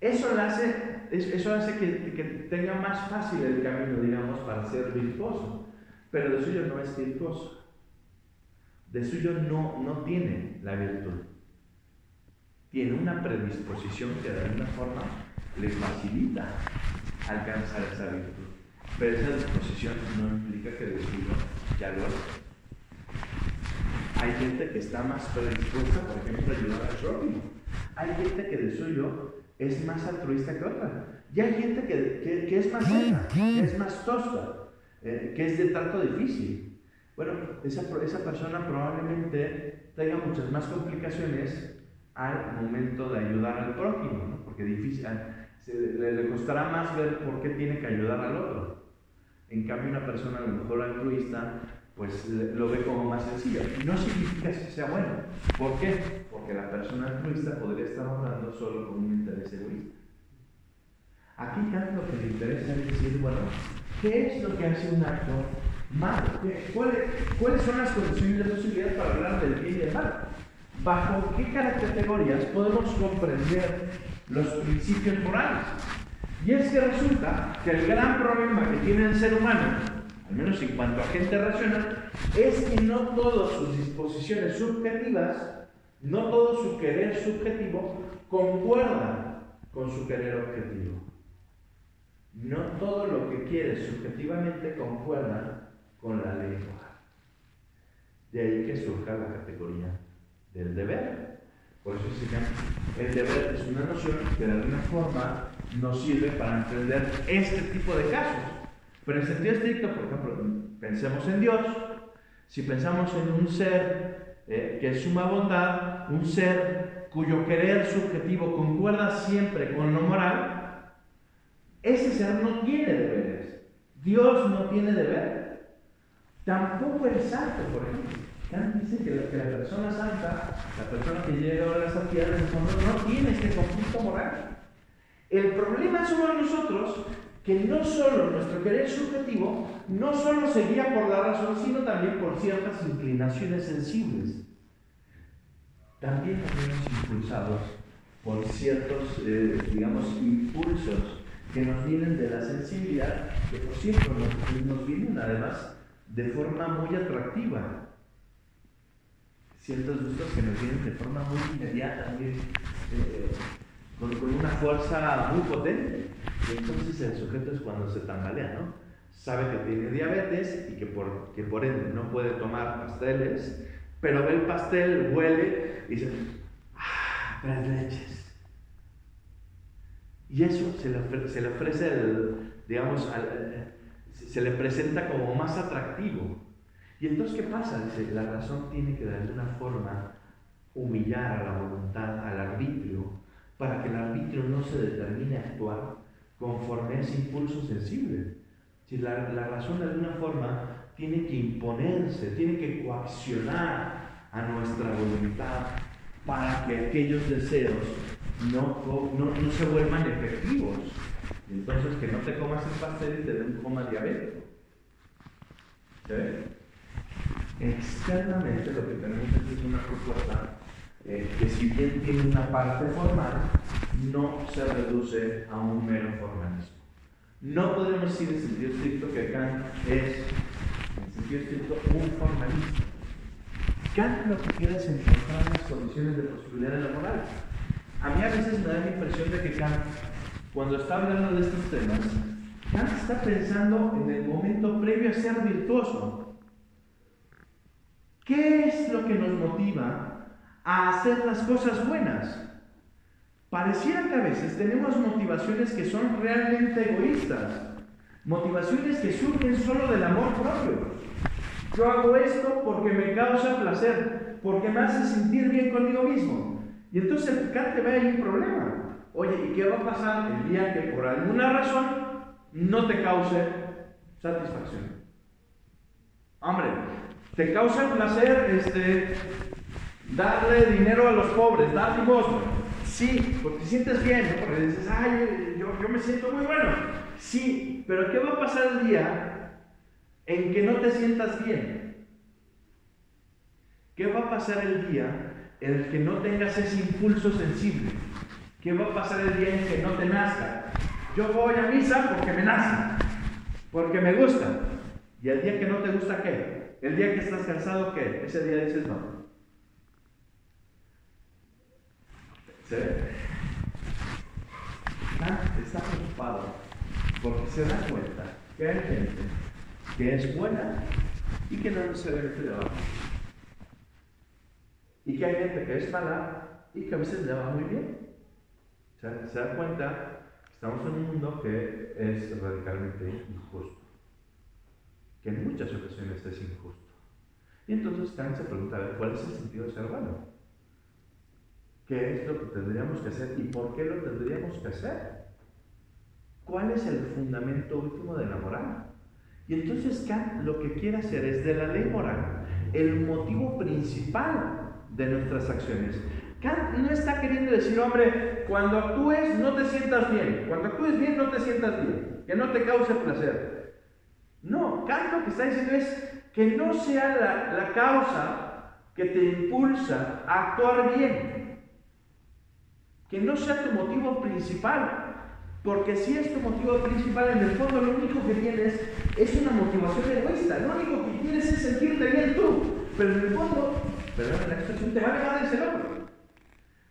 eso, hace, eso hace que, que, tenga más fácil el camino, digamos, para ser virtuoso. Pero de suyo no es virtuoso. De suyo no, no tiene la virtud. Tiene una predisposición que de alguna forma le facilita alcanzar esa virtud. Pero esa disposición no implica que de suyo ya lo hace. Hay gente que está más predispuesta, por ejemplo, a ayudar al prójimo. Hay gente que de suyo es más altruista que otra. Y hay gente que, que, es más seca, que es más tosta, eh, que es de trato difícil. Bueno, esa, esa persona probablemente tenga muchas más complicaciones al momento de ayudar al prójimo, ¿no? porque difícil, le, le, costará más ver por qué tiene que ayudar al otro. En cambio, una persona a lo mejor altruista, pues lo ve como más sencillo. Y no significa que sea bueno. ¿Por qué? Porque la persona altruista podría estar hablando solo con un interés egoísta. Aquí Kant lo que le interesa es decir, bueno, ¿qué es lo que hace un acto malo? ¿Cuáles, ¿Cuáles son las condiciones de posibilidad para hablar del bien y del mal? ¿Bajo qué categorías podemos comprender los principios morales? Y es que resulta que el gran problema que tiene el ser humano, al menos en cuanto a gente racional, es que no todas sus disposiciones subjetivas, no todo su querer subjetivo concuerda con su querer objetivo. No todo lo que quiere subjetivamente concuerda con la ley moral. De ahí que surja la categoría del deber. Por eso se llama, el deber es una noción que de alguna forma nos sirve para entender este tipo de casos. Pero en sentido estricto, por ejemplo, pensemos en Dios. Si pensamos en un ser eh, que es suma bondad, un ser cuyo querer subjetivo concuerda siempre con lo moral, ese ser no tiene deberes. Dios no tiene deber. Tampoco el santo, por ejemplo. Kant dice que la, persona santa, la persona que llega a la santidad de no tiene este conflicto moral. El problema somos nosotros que no solo nuestro querer subjetivo no solo se guía por la razón, sino también por ciertas inclinaciones sensibles. También estamos impulsados por ciertos, eh, digamos, impulsos que nos vienen de la sensibilidad, que por cierto nos, nos vienen además de forma muy atractiva ciertos gustos que nos vienen de forma muy inmediata, muy, eh, con, una fuerza muy potente. Y entonces el sujeto es cuando se tambalea, ¿no? Sabe que tiene diabetes y que por, que por ende no puede tomar pasteles, pero ve el pastel, huele y dice, ¡ah, tres leches! Y eso se le, se le ofrece, el, digamos, se le presenta como más atractivo. Y entonces, ¿qué pasa? Dice, la razón tiene que de alguna forma humillar a la voluntad, al arbitrio, para que el arbitrio no se determine a actuar conforme a ese impulso sensible. Si la, la razón de alguna forma tiene que imponerse, tiene que coaccionar a nuestra voluntad para que aquellos deseos no, no, no se vuelvan efectivos. Entonces, que no te comas el pastel y te dé un coma diabético. ¿Sí? Externamente lo que tenemos es una propuesta eh, que si bien tiene una parte formal, no se reduce a un mero formalismo. No podemos decir en sentido estricto que Kant es, en sentido estricto, un formalista. Kant lo que quiere es encontrar las condiciones de posibilidad de la moral. A mí a veces me da la impresión de que Kant, cuando está hablando de estos temas, Kant está pensando en el momento previo a ser virtuoso. ¿Qué es lo que nos motiva a hacer las cosas buenas? Pareciera que a veces tenemos motivaciones que son realmente egoístas, motivaciones que surgen solo del amor propio. Yo hago esto porque me causa placer, porque me hace sentir bien conmigo mismo. Y entonces picante ve ahí un problema. Oye, ¿y qué va a pasar el día que por alguna razón no te cause satisfacción? Hombre, te causa placer este, darle dinero a los pobres, dar limosna. Sí, porque te sientes bien, porque dices, ay, yo, yo me siento muy bueno. Sí, pero ¿qué va a pasar el día en que no te sientas bien? ¿Qué va a pasar el día en el que no tengas ese impulso sensible? ¿Qué va a pasar el día en que no te nazca? Yo voy a misa porque me nace, porque me gusta. ¿Y el día que no te gusta qué? El día que estás cansado, ¿qué? Ese día dices no. ¿Sí? está preocupado porque se da cuenta que hay gente que es buena y que no necesariamente le va Y que hay gente que es mala y que a veces le va muy bien. sea, se da cuenta que estamos en un mundo que es radicalmente injusto, que en muchas ocasiones es injusto. Y entonces Kant se pregunta, ¿cuál es el sentido de ser bueno? ¿Qué es lo que tendríamos que hacer y por qué lo tendríamos que hacer? ¿Cuál es el fundamento último de la moral? Y entonces Kant lo que quiere hacer es de la ley moral el motivo principal de nuestras acciones. Kant no está queriendo decir, hombre, cuando actúes no te sientas bien, cuando actúes bien no te sientas bien, que no te cause placer. No, Kant lo que está diciendo es que no sea la, causa que te impulsa a actuar bien, que no sea tu motivo principal, porque si es tu motivo principal, en el fondo lo único que tienes es una motivación egoísta. Lo único que quieres es sentirte bien tú. Pero en el fondo, perdón la expresión, te va a negar ese logro.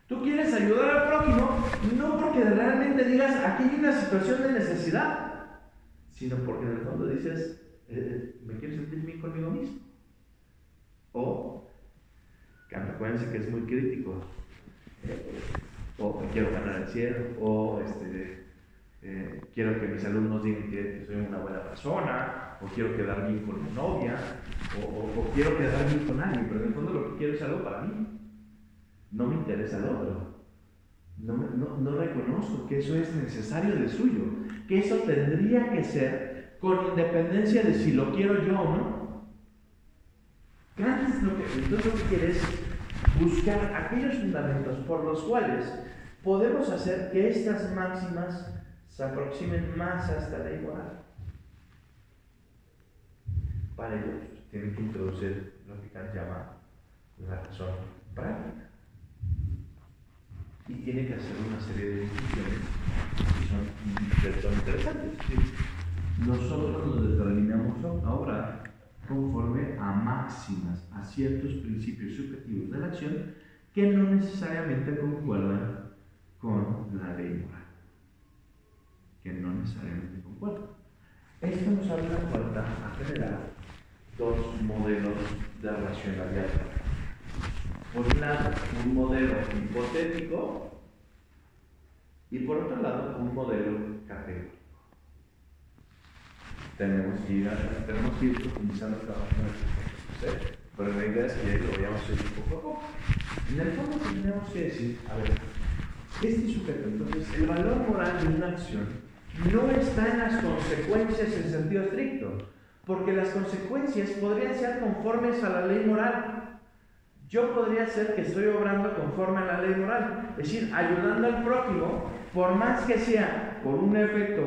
Tú quieres ayudar al prójimo no porque realmente digas aquí hay una situación de necesidad, sino porque en el fondo dices, eh, eh, me quiero sentir bien conmigo mismo. O, que acuérdense que es muy crítico, eh, o quiero ganar el cielo, o este, eh, quiero que mis alumnos digan que, soy una buena persona, o quiero quedar bien con mi novia, o, quiero quedar bien con alguien, pero en el fondo lo que quiero es algo para mí. No me interesa el otro. No, no, no reconozco que eso es necesario de suyo, que eso tendría que ser con independencia de si lo quiero yo o no. Entonces lo que, entonces lo que quiere es buscar aquellos fundamentos por los cuales podemos hacer que estas máximas se aproximen más a esta ley moral. Para ello, tienen que introducir lo que Kant llama la razón práctica. Y tiene que hacer una serie de discusiones que son, interesantes. Nosotros nos determinamos ahora conforme a máximas, a ciertos principios subjetivos de la acción que no necesariamente concuerdan con la ley moral que no necesariamente concuerdan. Esto nos abre la puerta a generar dos modelos de racionalidad. Por un lado, un modelo hipotético y por otro lado, un modelo categórico. Tenemos que ir, tenemos que ir profundizando cada uno de estos ¿eh? pero la idea es que lo vayamos a poco a poco. En el fondo tenemos que decir, a ver, este sujeto, entonces, el valor moral de una acción no está en las consecuencias en sentido estricto, porque las consecuencias podrían ser conformes a la ley moral. Yo podría ser que estoy obrando conforme a la ley moral, es decir, ayudando al prójimo, por más que sea por un efecto,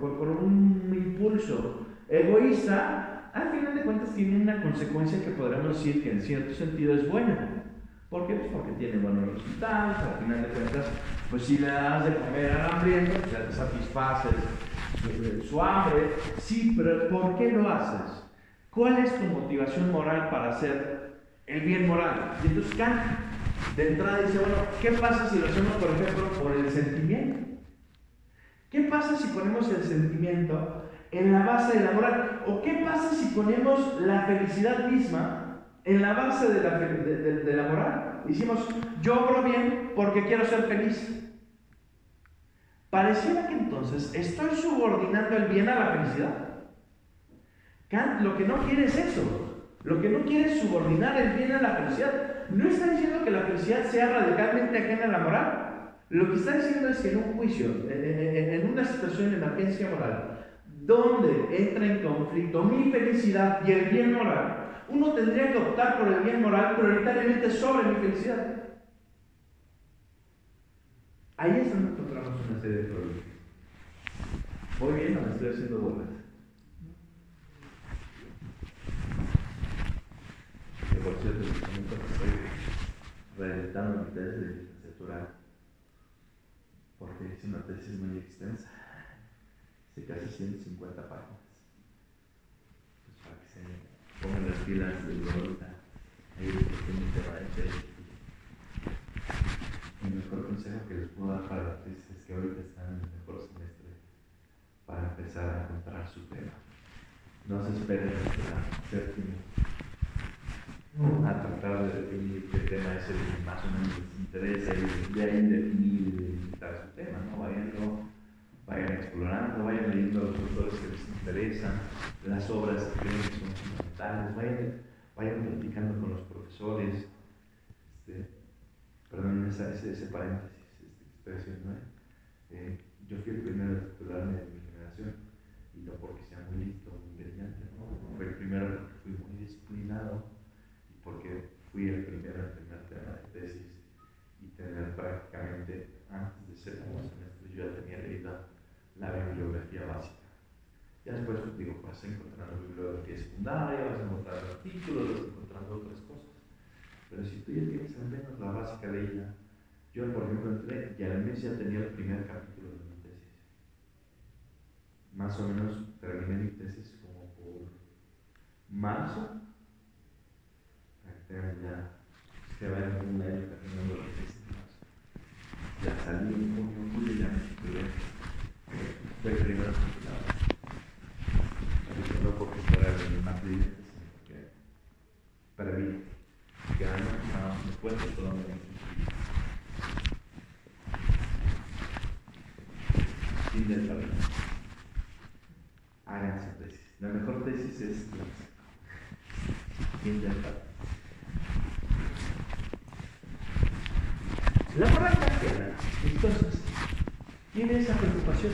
por, por un impulso egoísta, al final de cuentas tiene una consecuencia que podríamos decir que en cierto sentido es buena. ¿Por qué? Pues porque tiene buenos resultados, al final de cuentas, pues si le das de comer al hambriento, pues ya te satisfaces su hambre. Sí, pero ¿por qué lo haces? ¿Cuál es tu motivación moral para hacer el bien moral? Y entonces Kant de entrada dice, bueno, ¿qué pasa si lo hacemos, por ejemplo, por el sentimiento? ¿Qué pasa si ponemos el sentimiento en la base de la moral? ¿O qué pasa si ponemos la felicidad misma en la base de la, de, la moral. Hicimos, yo obro bien porque quiero ser feliz. Pareciera que entonces estoy subordinando el bien a la felicidad. Kant lo que no quiere es eso. Lo que no quiere es subordinar el bien a la felicidad. No está diciendo que la felicidad sea radicalmente ajena a la moral. Lo que está diciendo es que en un juicio, en una situación de emergencia moral, donde entra en conflicto mi felicidad y el bien moral, uno tendría que optar por el bien moral prioritariamente sobre mi felicidad. Ahí es donde encontramos una serie de problemas. Voy bien me estoy haciendo bolas. Que por cierto, en este momento estoy reeditando mi tesis de licenciatura porque es una tesis muy extensa, de casi 150 páginas. Pues para que se pongan las pilas de ahorita. Ahí es El mejor consejo que les puedo dar para las tesis es que ahorita están en el mejor semestre para empezar a encontrar su tema. No se esperen hasta el séptimo a tratar de definir qué tema es el que más o menos les interesa y de ahí definir y a su tema, ¿no? Vayan, explorando, vayan leyendo a los autores que les interesan, las obras que creen que son fundamentales, vayan, vayan platicando con los profesores. Este, perdón, ese, ese paréntesis, este, estoy haciendo, ¿eh? Eh, yo fui el primero en titularme de mi generación, y no porque sea muy listo, muy brillante, ¿no? Fue el primero porque fui muy disciplinado porque fui el primero en tener tema de tesis y tener prácticamente, antes de como semestre, yo ya tenía leída la bibliografía básica. Ya después, digo, vas encontrando bibliografía secundaria, vas encontrando artículos, vas encontrando otras cosas. Pero si tú ya tienes al menos la básica leída, yo, por ejemplo, entré y al mes ya tenía el primer capítulo de mi tesis. Más o menos terminé mi tesis como por marzo. Ya se va en un año terminando la tesis. Ya salí ya me titulé. Fue el primero titulado. No porque fuera el más sino porque perdí. No, después de todo me fin. Hagan su tesis. La mejor tesis es fin del camino. La moral cristiana, entonces, tiene esa preocupación.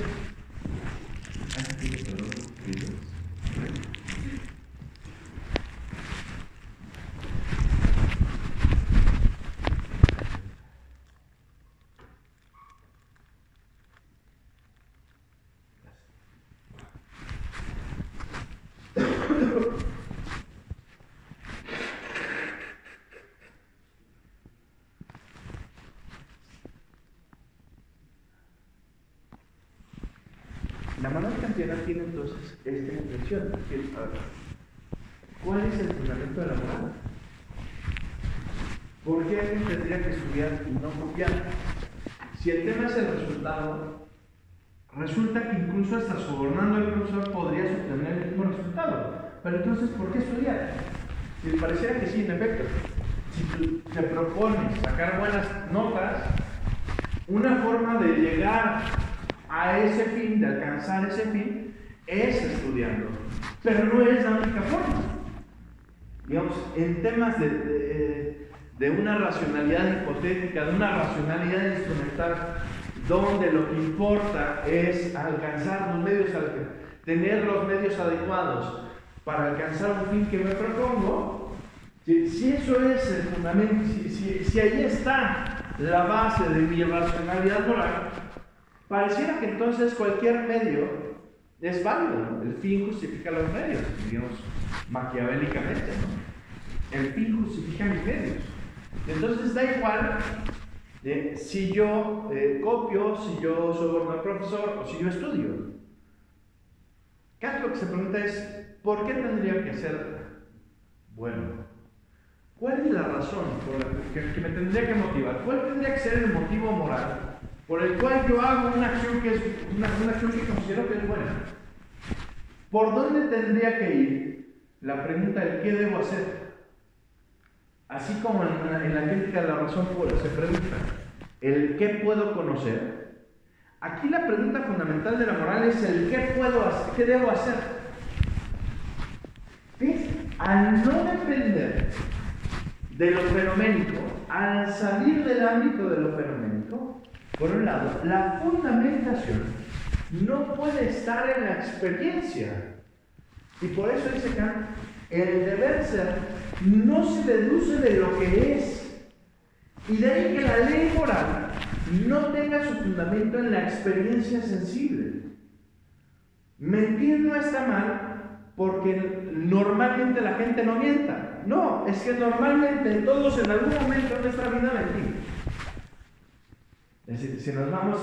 Tiene entonces esta intención. ¿Cuál es el fundamento de la moral? ¿Por qué alguien tendría que estudiar y no copiar? Si el tema es el resultado, resulta que incluso hasta sobornando al profesor podrías obtener el mismo resultado. Pero entonces, ¿por qué estudiar? Si pareciera que sí, en efecto. Si tú te propones sacar buenas notas, una forma de llegar a ese fin, de alcanzar ese fin, es estudiando. Pero no es la única forma. Digamos, en temas de, de, una racionalidad hipotética, de una racionalidad instrumental, donde lo que importa es alcanzar los medios, tener los medios adecuados para alcanzar un fin que me propongo, si, eso es el fundamento, si, si, si ahí está la base de mi racionalidad moral, Pareciera que entonces cualquier medio es válido, el fin justifica los medios, digamos maquiavélicamente. El fin justifica mis medios. Entonces da igual si yo eh, copio, si yo soy al profesor o si yo estudio. Casi lo que se pregunta es, ¿por qué tendría que ser bueno? ¿Cuál es la razón por la que me tendría que motivar? ¿Cuál tendría que ser el motivo moral por el cual yo hago una acción que, es, una, acción que considero que es buena. ¿Por dónde tendría que ir? La pregunta de qué debo hacer. Así como en la, en la crítica de la razón pura se pregunta el qué puedo conocer. Aquí la pregunta fundamental de la moral es el qué puedo hacer, qué debo hacer. Al no depender de lo fenoménico, al salir del ámbito de lo fenoménico, por un lado, la fundamentación no puede estar en la experiencia. Y por eso dice Kant, el deber ser no se deduce de lo que es. Y de ahí que la ley moral no tenga su fundamento en la experiencia sensible. Mentir no está mal porque normalmente la gente no mienta. No, es que normalmente todos en algún momento de nuestra vida mentimos. Es decir, si nos vamos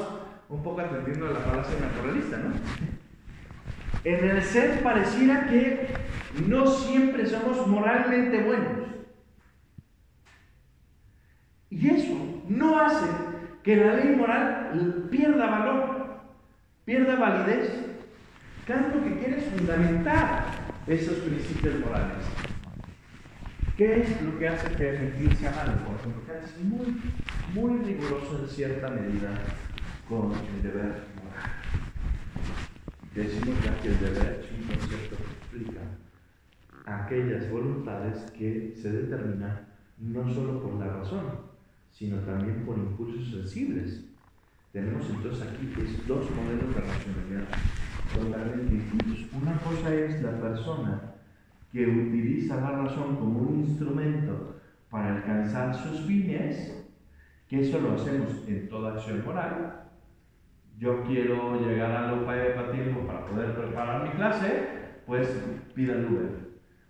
un poco atendiendo a la falacia naturalista, ¿no? En el ser pareciera que no siempre somos moralmente buenos. Y eso no hace que la ley moral pierda valor, pierda validez. Kant lo que quiere fundamentar esos principios morales. ¿Qué es lo que hace que mentir sea malo? Por ejemplo, es muy, muy riguroso en cierta medida con el deber moral. Decimos ya que el deber es un concepto que explica aquellas voluntades que se determinan no solo por la razón, sino también por impulsos sensibles. Tenemos entonces aquí pues, dos modelos de racionalidad totalmente distintos. Una cosa es la persona que utiliza la razón como un instrumento para alcanzar sus fines, que eso lo hacemos en toda acción moral. Yo quiero llegar a la para tiempo para poder preparar mi clase, pues pida el Uber.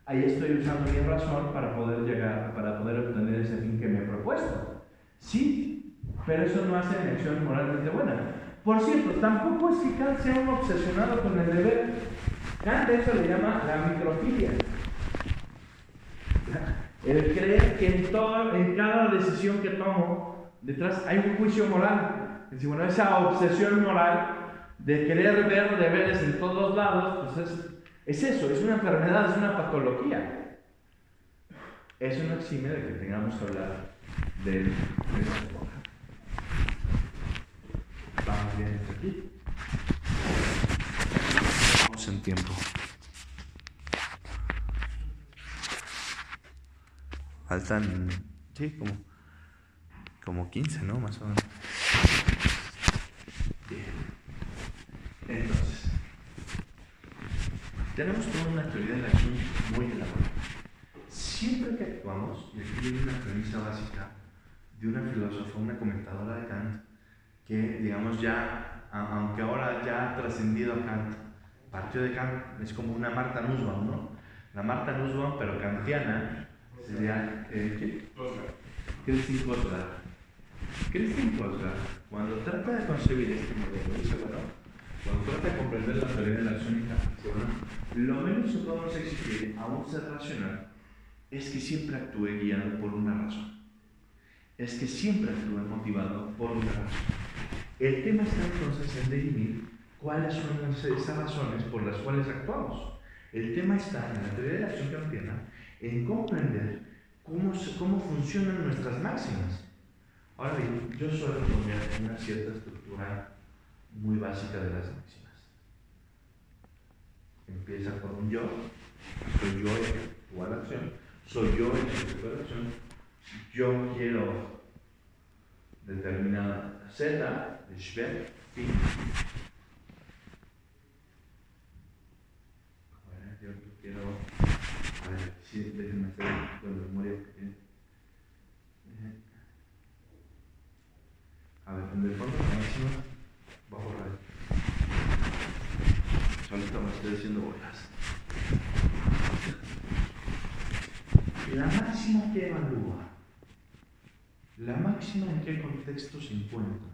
Ahí estoy usando mi razón para poder llegar, para poder obtener ese fin que me he propuesto. Sí, pero eso no hace mi acción moralmente buena. Por cierto, tampoco es que Kant sea un obsesionado con el deber. Kant eso le llama la microfilia. El creer que en, todo, en cada decisión que tomo, detrás hay un juicio moral. Es esa obsesión moral de querer ver deberes en todos lados, pues es, es eso, es una enfermedad, es una patología. Eso no exime de que tengamos que hablar de, de Vamos bien aquí. Vamos en tiempo. Faltan, sí, como, como 15, ¿no? Más o menos. Bien. Entonces, tenemos toda una teoría de la acción muy elaborada. Siempre que actuamos, y aquí hay una premisa básica de una filósofa, una comentadora de Kant, que digamos ya, aunque ahora ya ha trascendido a Kant, partió de Kant, es como una Marta Nussbaum, ¿no? La Marta Nussbaum, pero kantiana, sería eh, ¿qué? Christine Kosler. Christine Kosler, cuando trata de concebir este modelo, dice, bueno, cuando trata de comprender la teoría de la acción dice, bueno, lo menos que podemos exigir a un ser racional es que siempre actúe guiado por una razón. Es que siempre actúe motivado por una razón. El tema está entonces en definir cuáles son esas razones por las cuales actuamos. El tema está en la teoría de la acción kantiana en comprender cómo, cómo funcionan nuestras máximas. Ahora yo suelo poner una cierta estructura muy básica de las máximas. Empieza con un yo, soy yo el que actúa la acción, soy yo el que actúa la acción, yo quiero determinada Z, Schwer, fin. Bueno, yo quiero a ver, sí, déjenme hacer de memoria porque. Eh, a ver, en la máxima va a borrar. Solito me estoy haciendo bolas. La máxima que evalúa. La máxima en qué contexto se encuentra.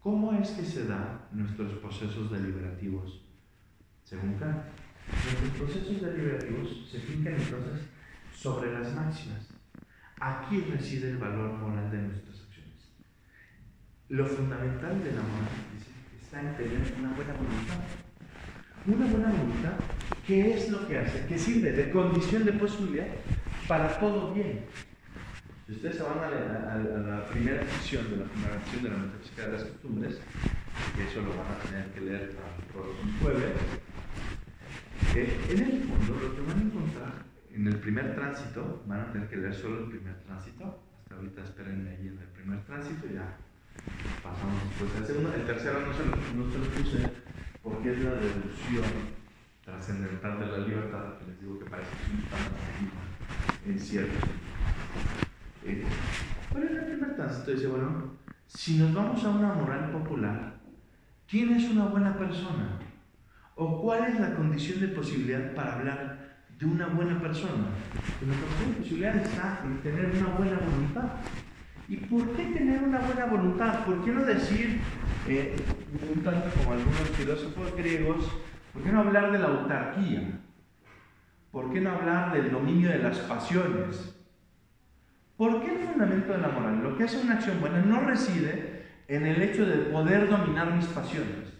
¿Cómo es que se dan nuestros procesos deliberativos? Según Kant. Nuestros procesos deliberativos se fincan entonces sobre las máximas. Aquí reside el valor moral de nuestras acciones. Lo fundamental de la moral está en tener una buena voluntad. Una buena voluntad, ¿qué es lo que hace? Que sirve de condición de posibilidad para todo bien. Si ustedes se van a la, la primera sección de la de la metafísica de las costumbres, que eso lo van a tener que leer el próximo jueves, en el fondo, lo que van a encontrar en el primer tránsito, van a tener que leer solo el primer tránsito. Hasta ahorita esperen ahí en el primer tránsito, ya pasamos después al segundo. El tercero no se, lo, no se lo puse porque es la deducción trascendental de la libertad, les digo que parece un tanto en cierto eh, Pero en el primer tránsito dice, bueno, si nos vamos a una moral popular, ¿quién es una buena persona? ¿O cuál es la condición de posibilidad para hablar de una buena persona? la condición de posibilidad está en tener una buena voluntad. ¿Y por qué tener una buena voluntad? ¿Por qué no decir, eh, un tanto como algunos filósofos griegos, ¿por qué no hablar de la autarquía? ¿Por qué no hablar del dominio de las pasiones? ¿Por qué el fundamento de la moral, lo que hace una acción buena, no reside en el hecho de poder dominar mis pasiones?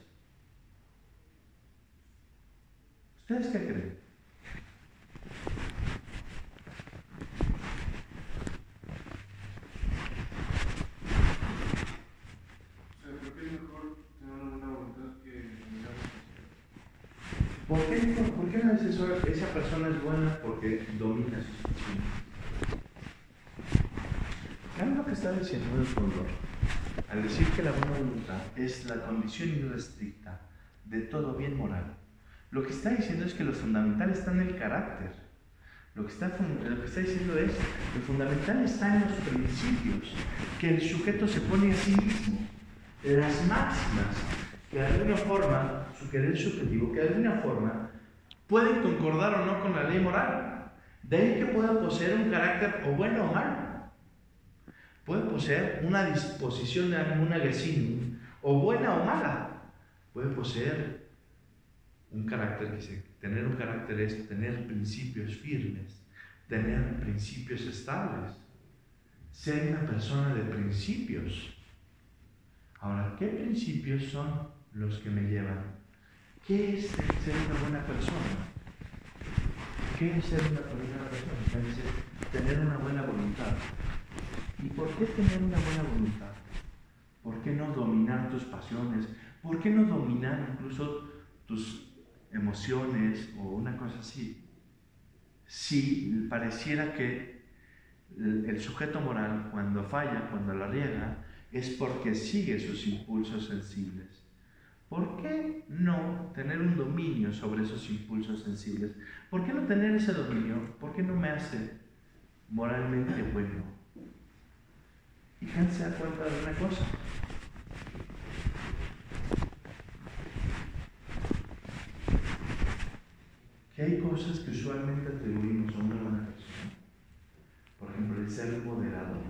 ¿Ustedes qué creen? ¿Por qué, ¿Por qué no es? Esa persona es buena porque domina sus pasiones. ¿Qué es lo que está diciendo el fondo? Al decir que la buena voluntad es la condición irrestricta de todo bien moral, lo que está diciendo es que lo fundamental está en el carácter. Lo que, está, lo que está diciendo es, lo fundamental está en los principios que el sujeto se pone a sí mismo, las máximas que de alguna forma, su querer subjetivo, que de alguna forma pueden concordar o no con la ley moral. De ahí que pueda poseer un carácter o bueno o malo. Puede poseer una disposición de una gesine, o buena o mala. Puede poseer un carácter que tener un carácter es tener principios firmes, tener principios estables, ser una persona de principios. Ahora, ¿qué principios son los que me llevan. ¿Qué es ser una buena persona? ¿Qué es ser una buena persona? Es tener una buena voluntad. ¿Y por qué tener una buena voluntad? ¿Por qué no dominar tus pasiones? ¿Por qué no dominar incluso tus emociones o una cosa así? Si pareciera que el sujeto moral cuando falla, cuando la riega, es porque sigue sus impulsos sensibles. ¿Por qué no tener un dominio sobre esos impulsos sensibles? ¿Por qué no tener ese dominio? ¿Por qué no me hace moralmente bueno? Y Hans se da cuenta de una cosa. Que hay cosas que usualmente atribuimos a una buena persona. Por ejemplo, el ser moderado.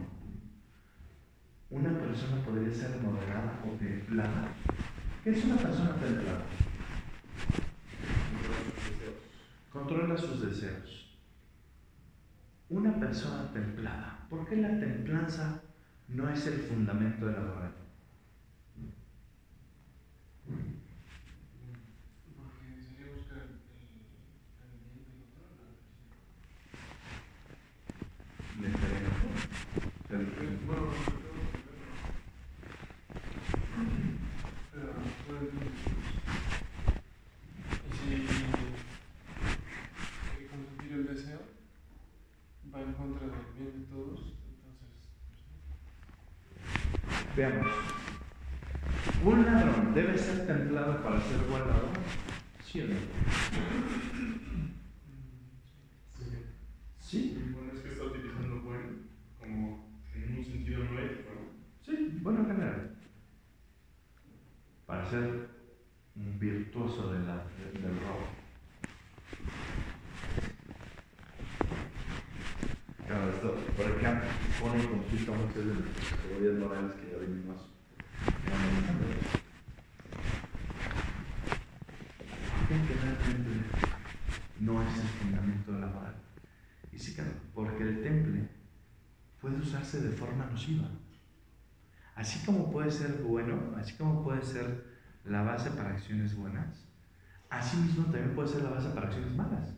Una persona podría ser moderada o templada ¿Qué es una persona templada? Controla sus deseos. Una persona templada. ¿Por qué la templanza no es el fundamento de la moral? Veamos. ¿Un ladrón debe ser templado para ser buen ladrón? ¿Sí o no? Sí. Bueno, es que está utilizando bueno como en un sentido no ético, ¿no? Sí, bueno en general. Para ser un virtuoso de la, del robo. Claro, esto, por ejemplo, pone en conflicto muchas de las categorías morales que ya venimos que realmente no es el fundamento de la moral. Y sí, claro, porque el temple puede usarse de forma nociva. Así como puede ser bueno, así como puede ser la base para acciones buenas, así mismo también puede ser la base para acciones malas.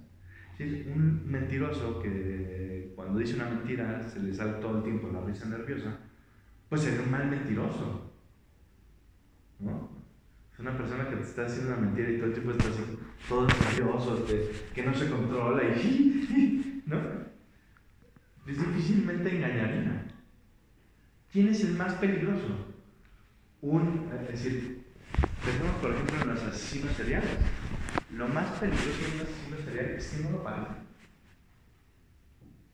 Un mentiroso que cuando dice una mentira se le sale todo el tiempo la risa nerviosa, pues sería un mal mentiroso. ¿No? Es una persona que te está haciendo una mentira y todo el tiempo está así, todo nervioso, este, que no se controla y. ¿No? Es difícilmente engañaría. ¿Quién es el más peligroso? Un, es decir, pensemos por ejemplo en los asesinos seriales. Lo más peligroso de un asesino serial es que no lo parece.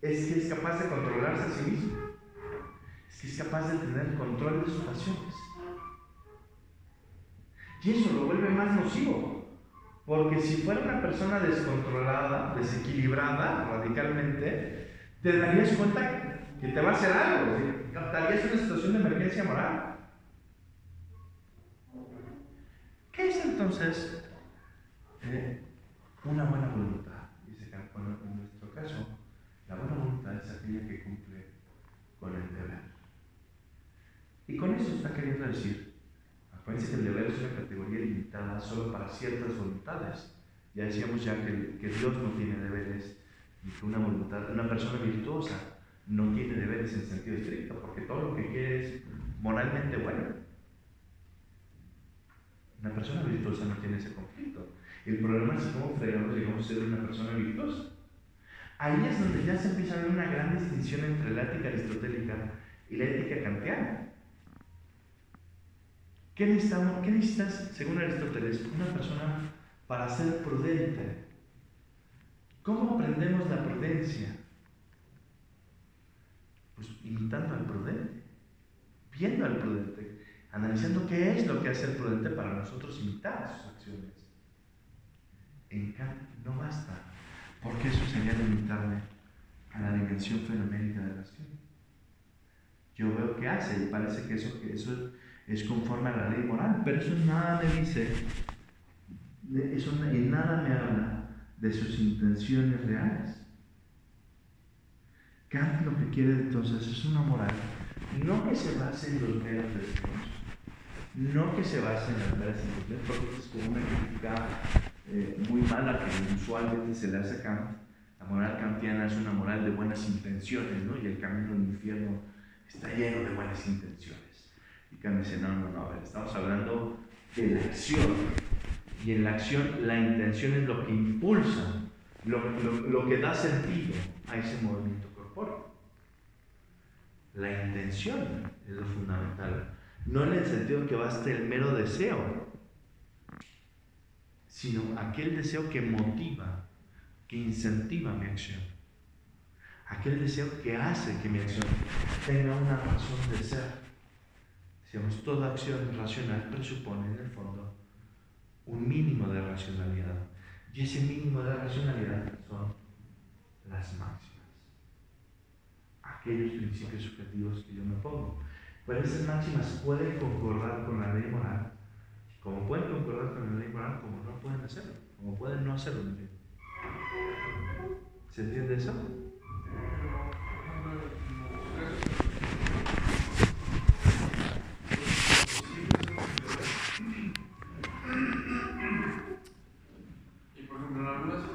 Es que es capaz de controlarse a sí mismo. Es que es capaz de tener control de sus pasiones. Y eso lo vuelve más nocivo. Porque si fuera una persona descontrolada, desequilibrada radicalmente, te darías cuenta que te va a hacer algo. Estarías en una situación de emergencia moral. ¿Qué es entonces una buena voluntad. Dice que en nuestro caso, la buena voluntad es aquella que cumple con el deber. Y con eso está queriendo decir, acuérdense que el deber es una categoría limitada solo para ciertas voluntades. Ya decíamos ya que, que Dios no tiene deberes y que una voluntad, una persona virtuosa no tiene deberes en sentido estricto, porque todo lo que quiere es moralmente bueno. Una persona virtuosa no tiene ese conflicto. El problema es cómo fregados llegamos a ser una persona virtuosa. Ahí es donde ya se empieza a ver una gran distinción entre la ética aristotélica y la ética kantiana. ¿Qué, necesitamos, ¿Qué necesitas, según Aristóteles, una persona para ser prudente? ¿Cómo aprendemos la prudencia? Pues imitando al prudente, viendo al prudente, analizando qué es lo que hace el prudente para nosotros imitar sus acciones. En cambio, no basta, porque eso sería limitarme a la dimensión fenoménica de la acción. Yo veo qué hace y parece que eso, que es conforme a la ley moral, pero eso nada me dice, eso en nada me habla de sus intenciones reales. Kant lo que quiere entonces es una moral, no que se base en los meros deseos, no que se base en las meras intenciones, porque es como una crítica eh, muy mala que usualmente se le hace a Kant. La moral kantiana es una moral de buenas intenciones, ¿no? Y el camino al infierno está lleno de buenas intenciones. Y Kant dice, no, no, no, a ver, estamos hablando de la acción. Y en la acción la intención es lo que impulsa, lo, lo que da sentido a ese movimiento corpóreo. La intención es lo fundamental. No en el sentido que basta el mero deseo, sino aquel deseo que motiva, que incentiva mi acción. Aquel deseo que hace que mi acción tenga una razón de ser. Digamos, toda acción racional presupone en el fondo un mínimo de racionalidad. Y ese mínimo de racionalidad son las máximas. Aquellos principios subjetivos que yo me pongo. Pero esas máximas pueden concordar con la ley moral como pueden concordar con el ley como no pueden hacerlo, como pueden no hacerlo. ¿Se entiende eso? Y por ejemplo, en algunas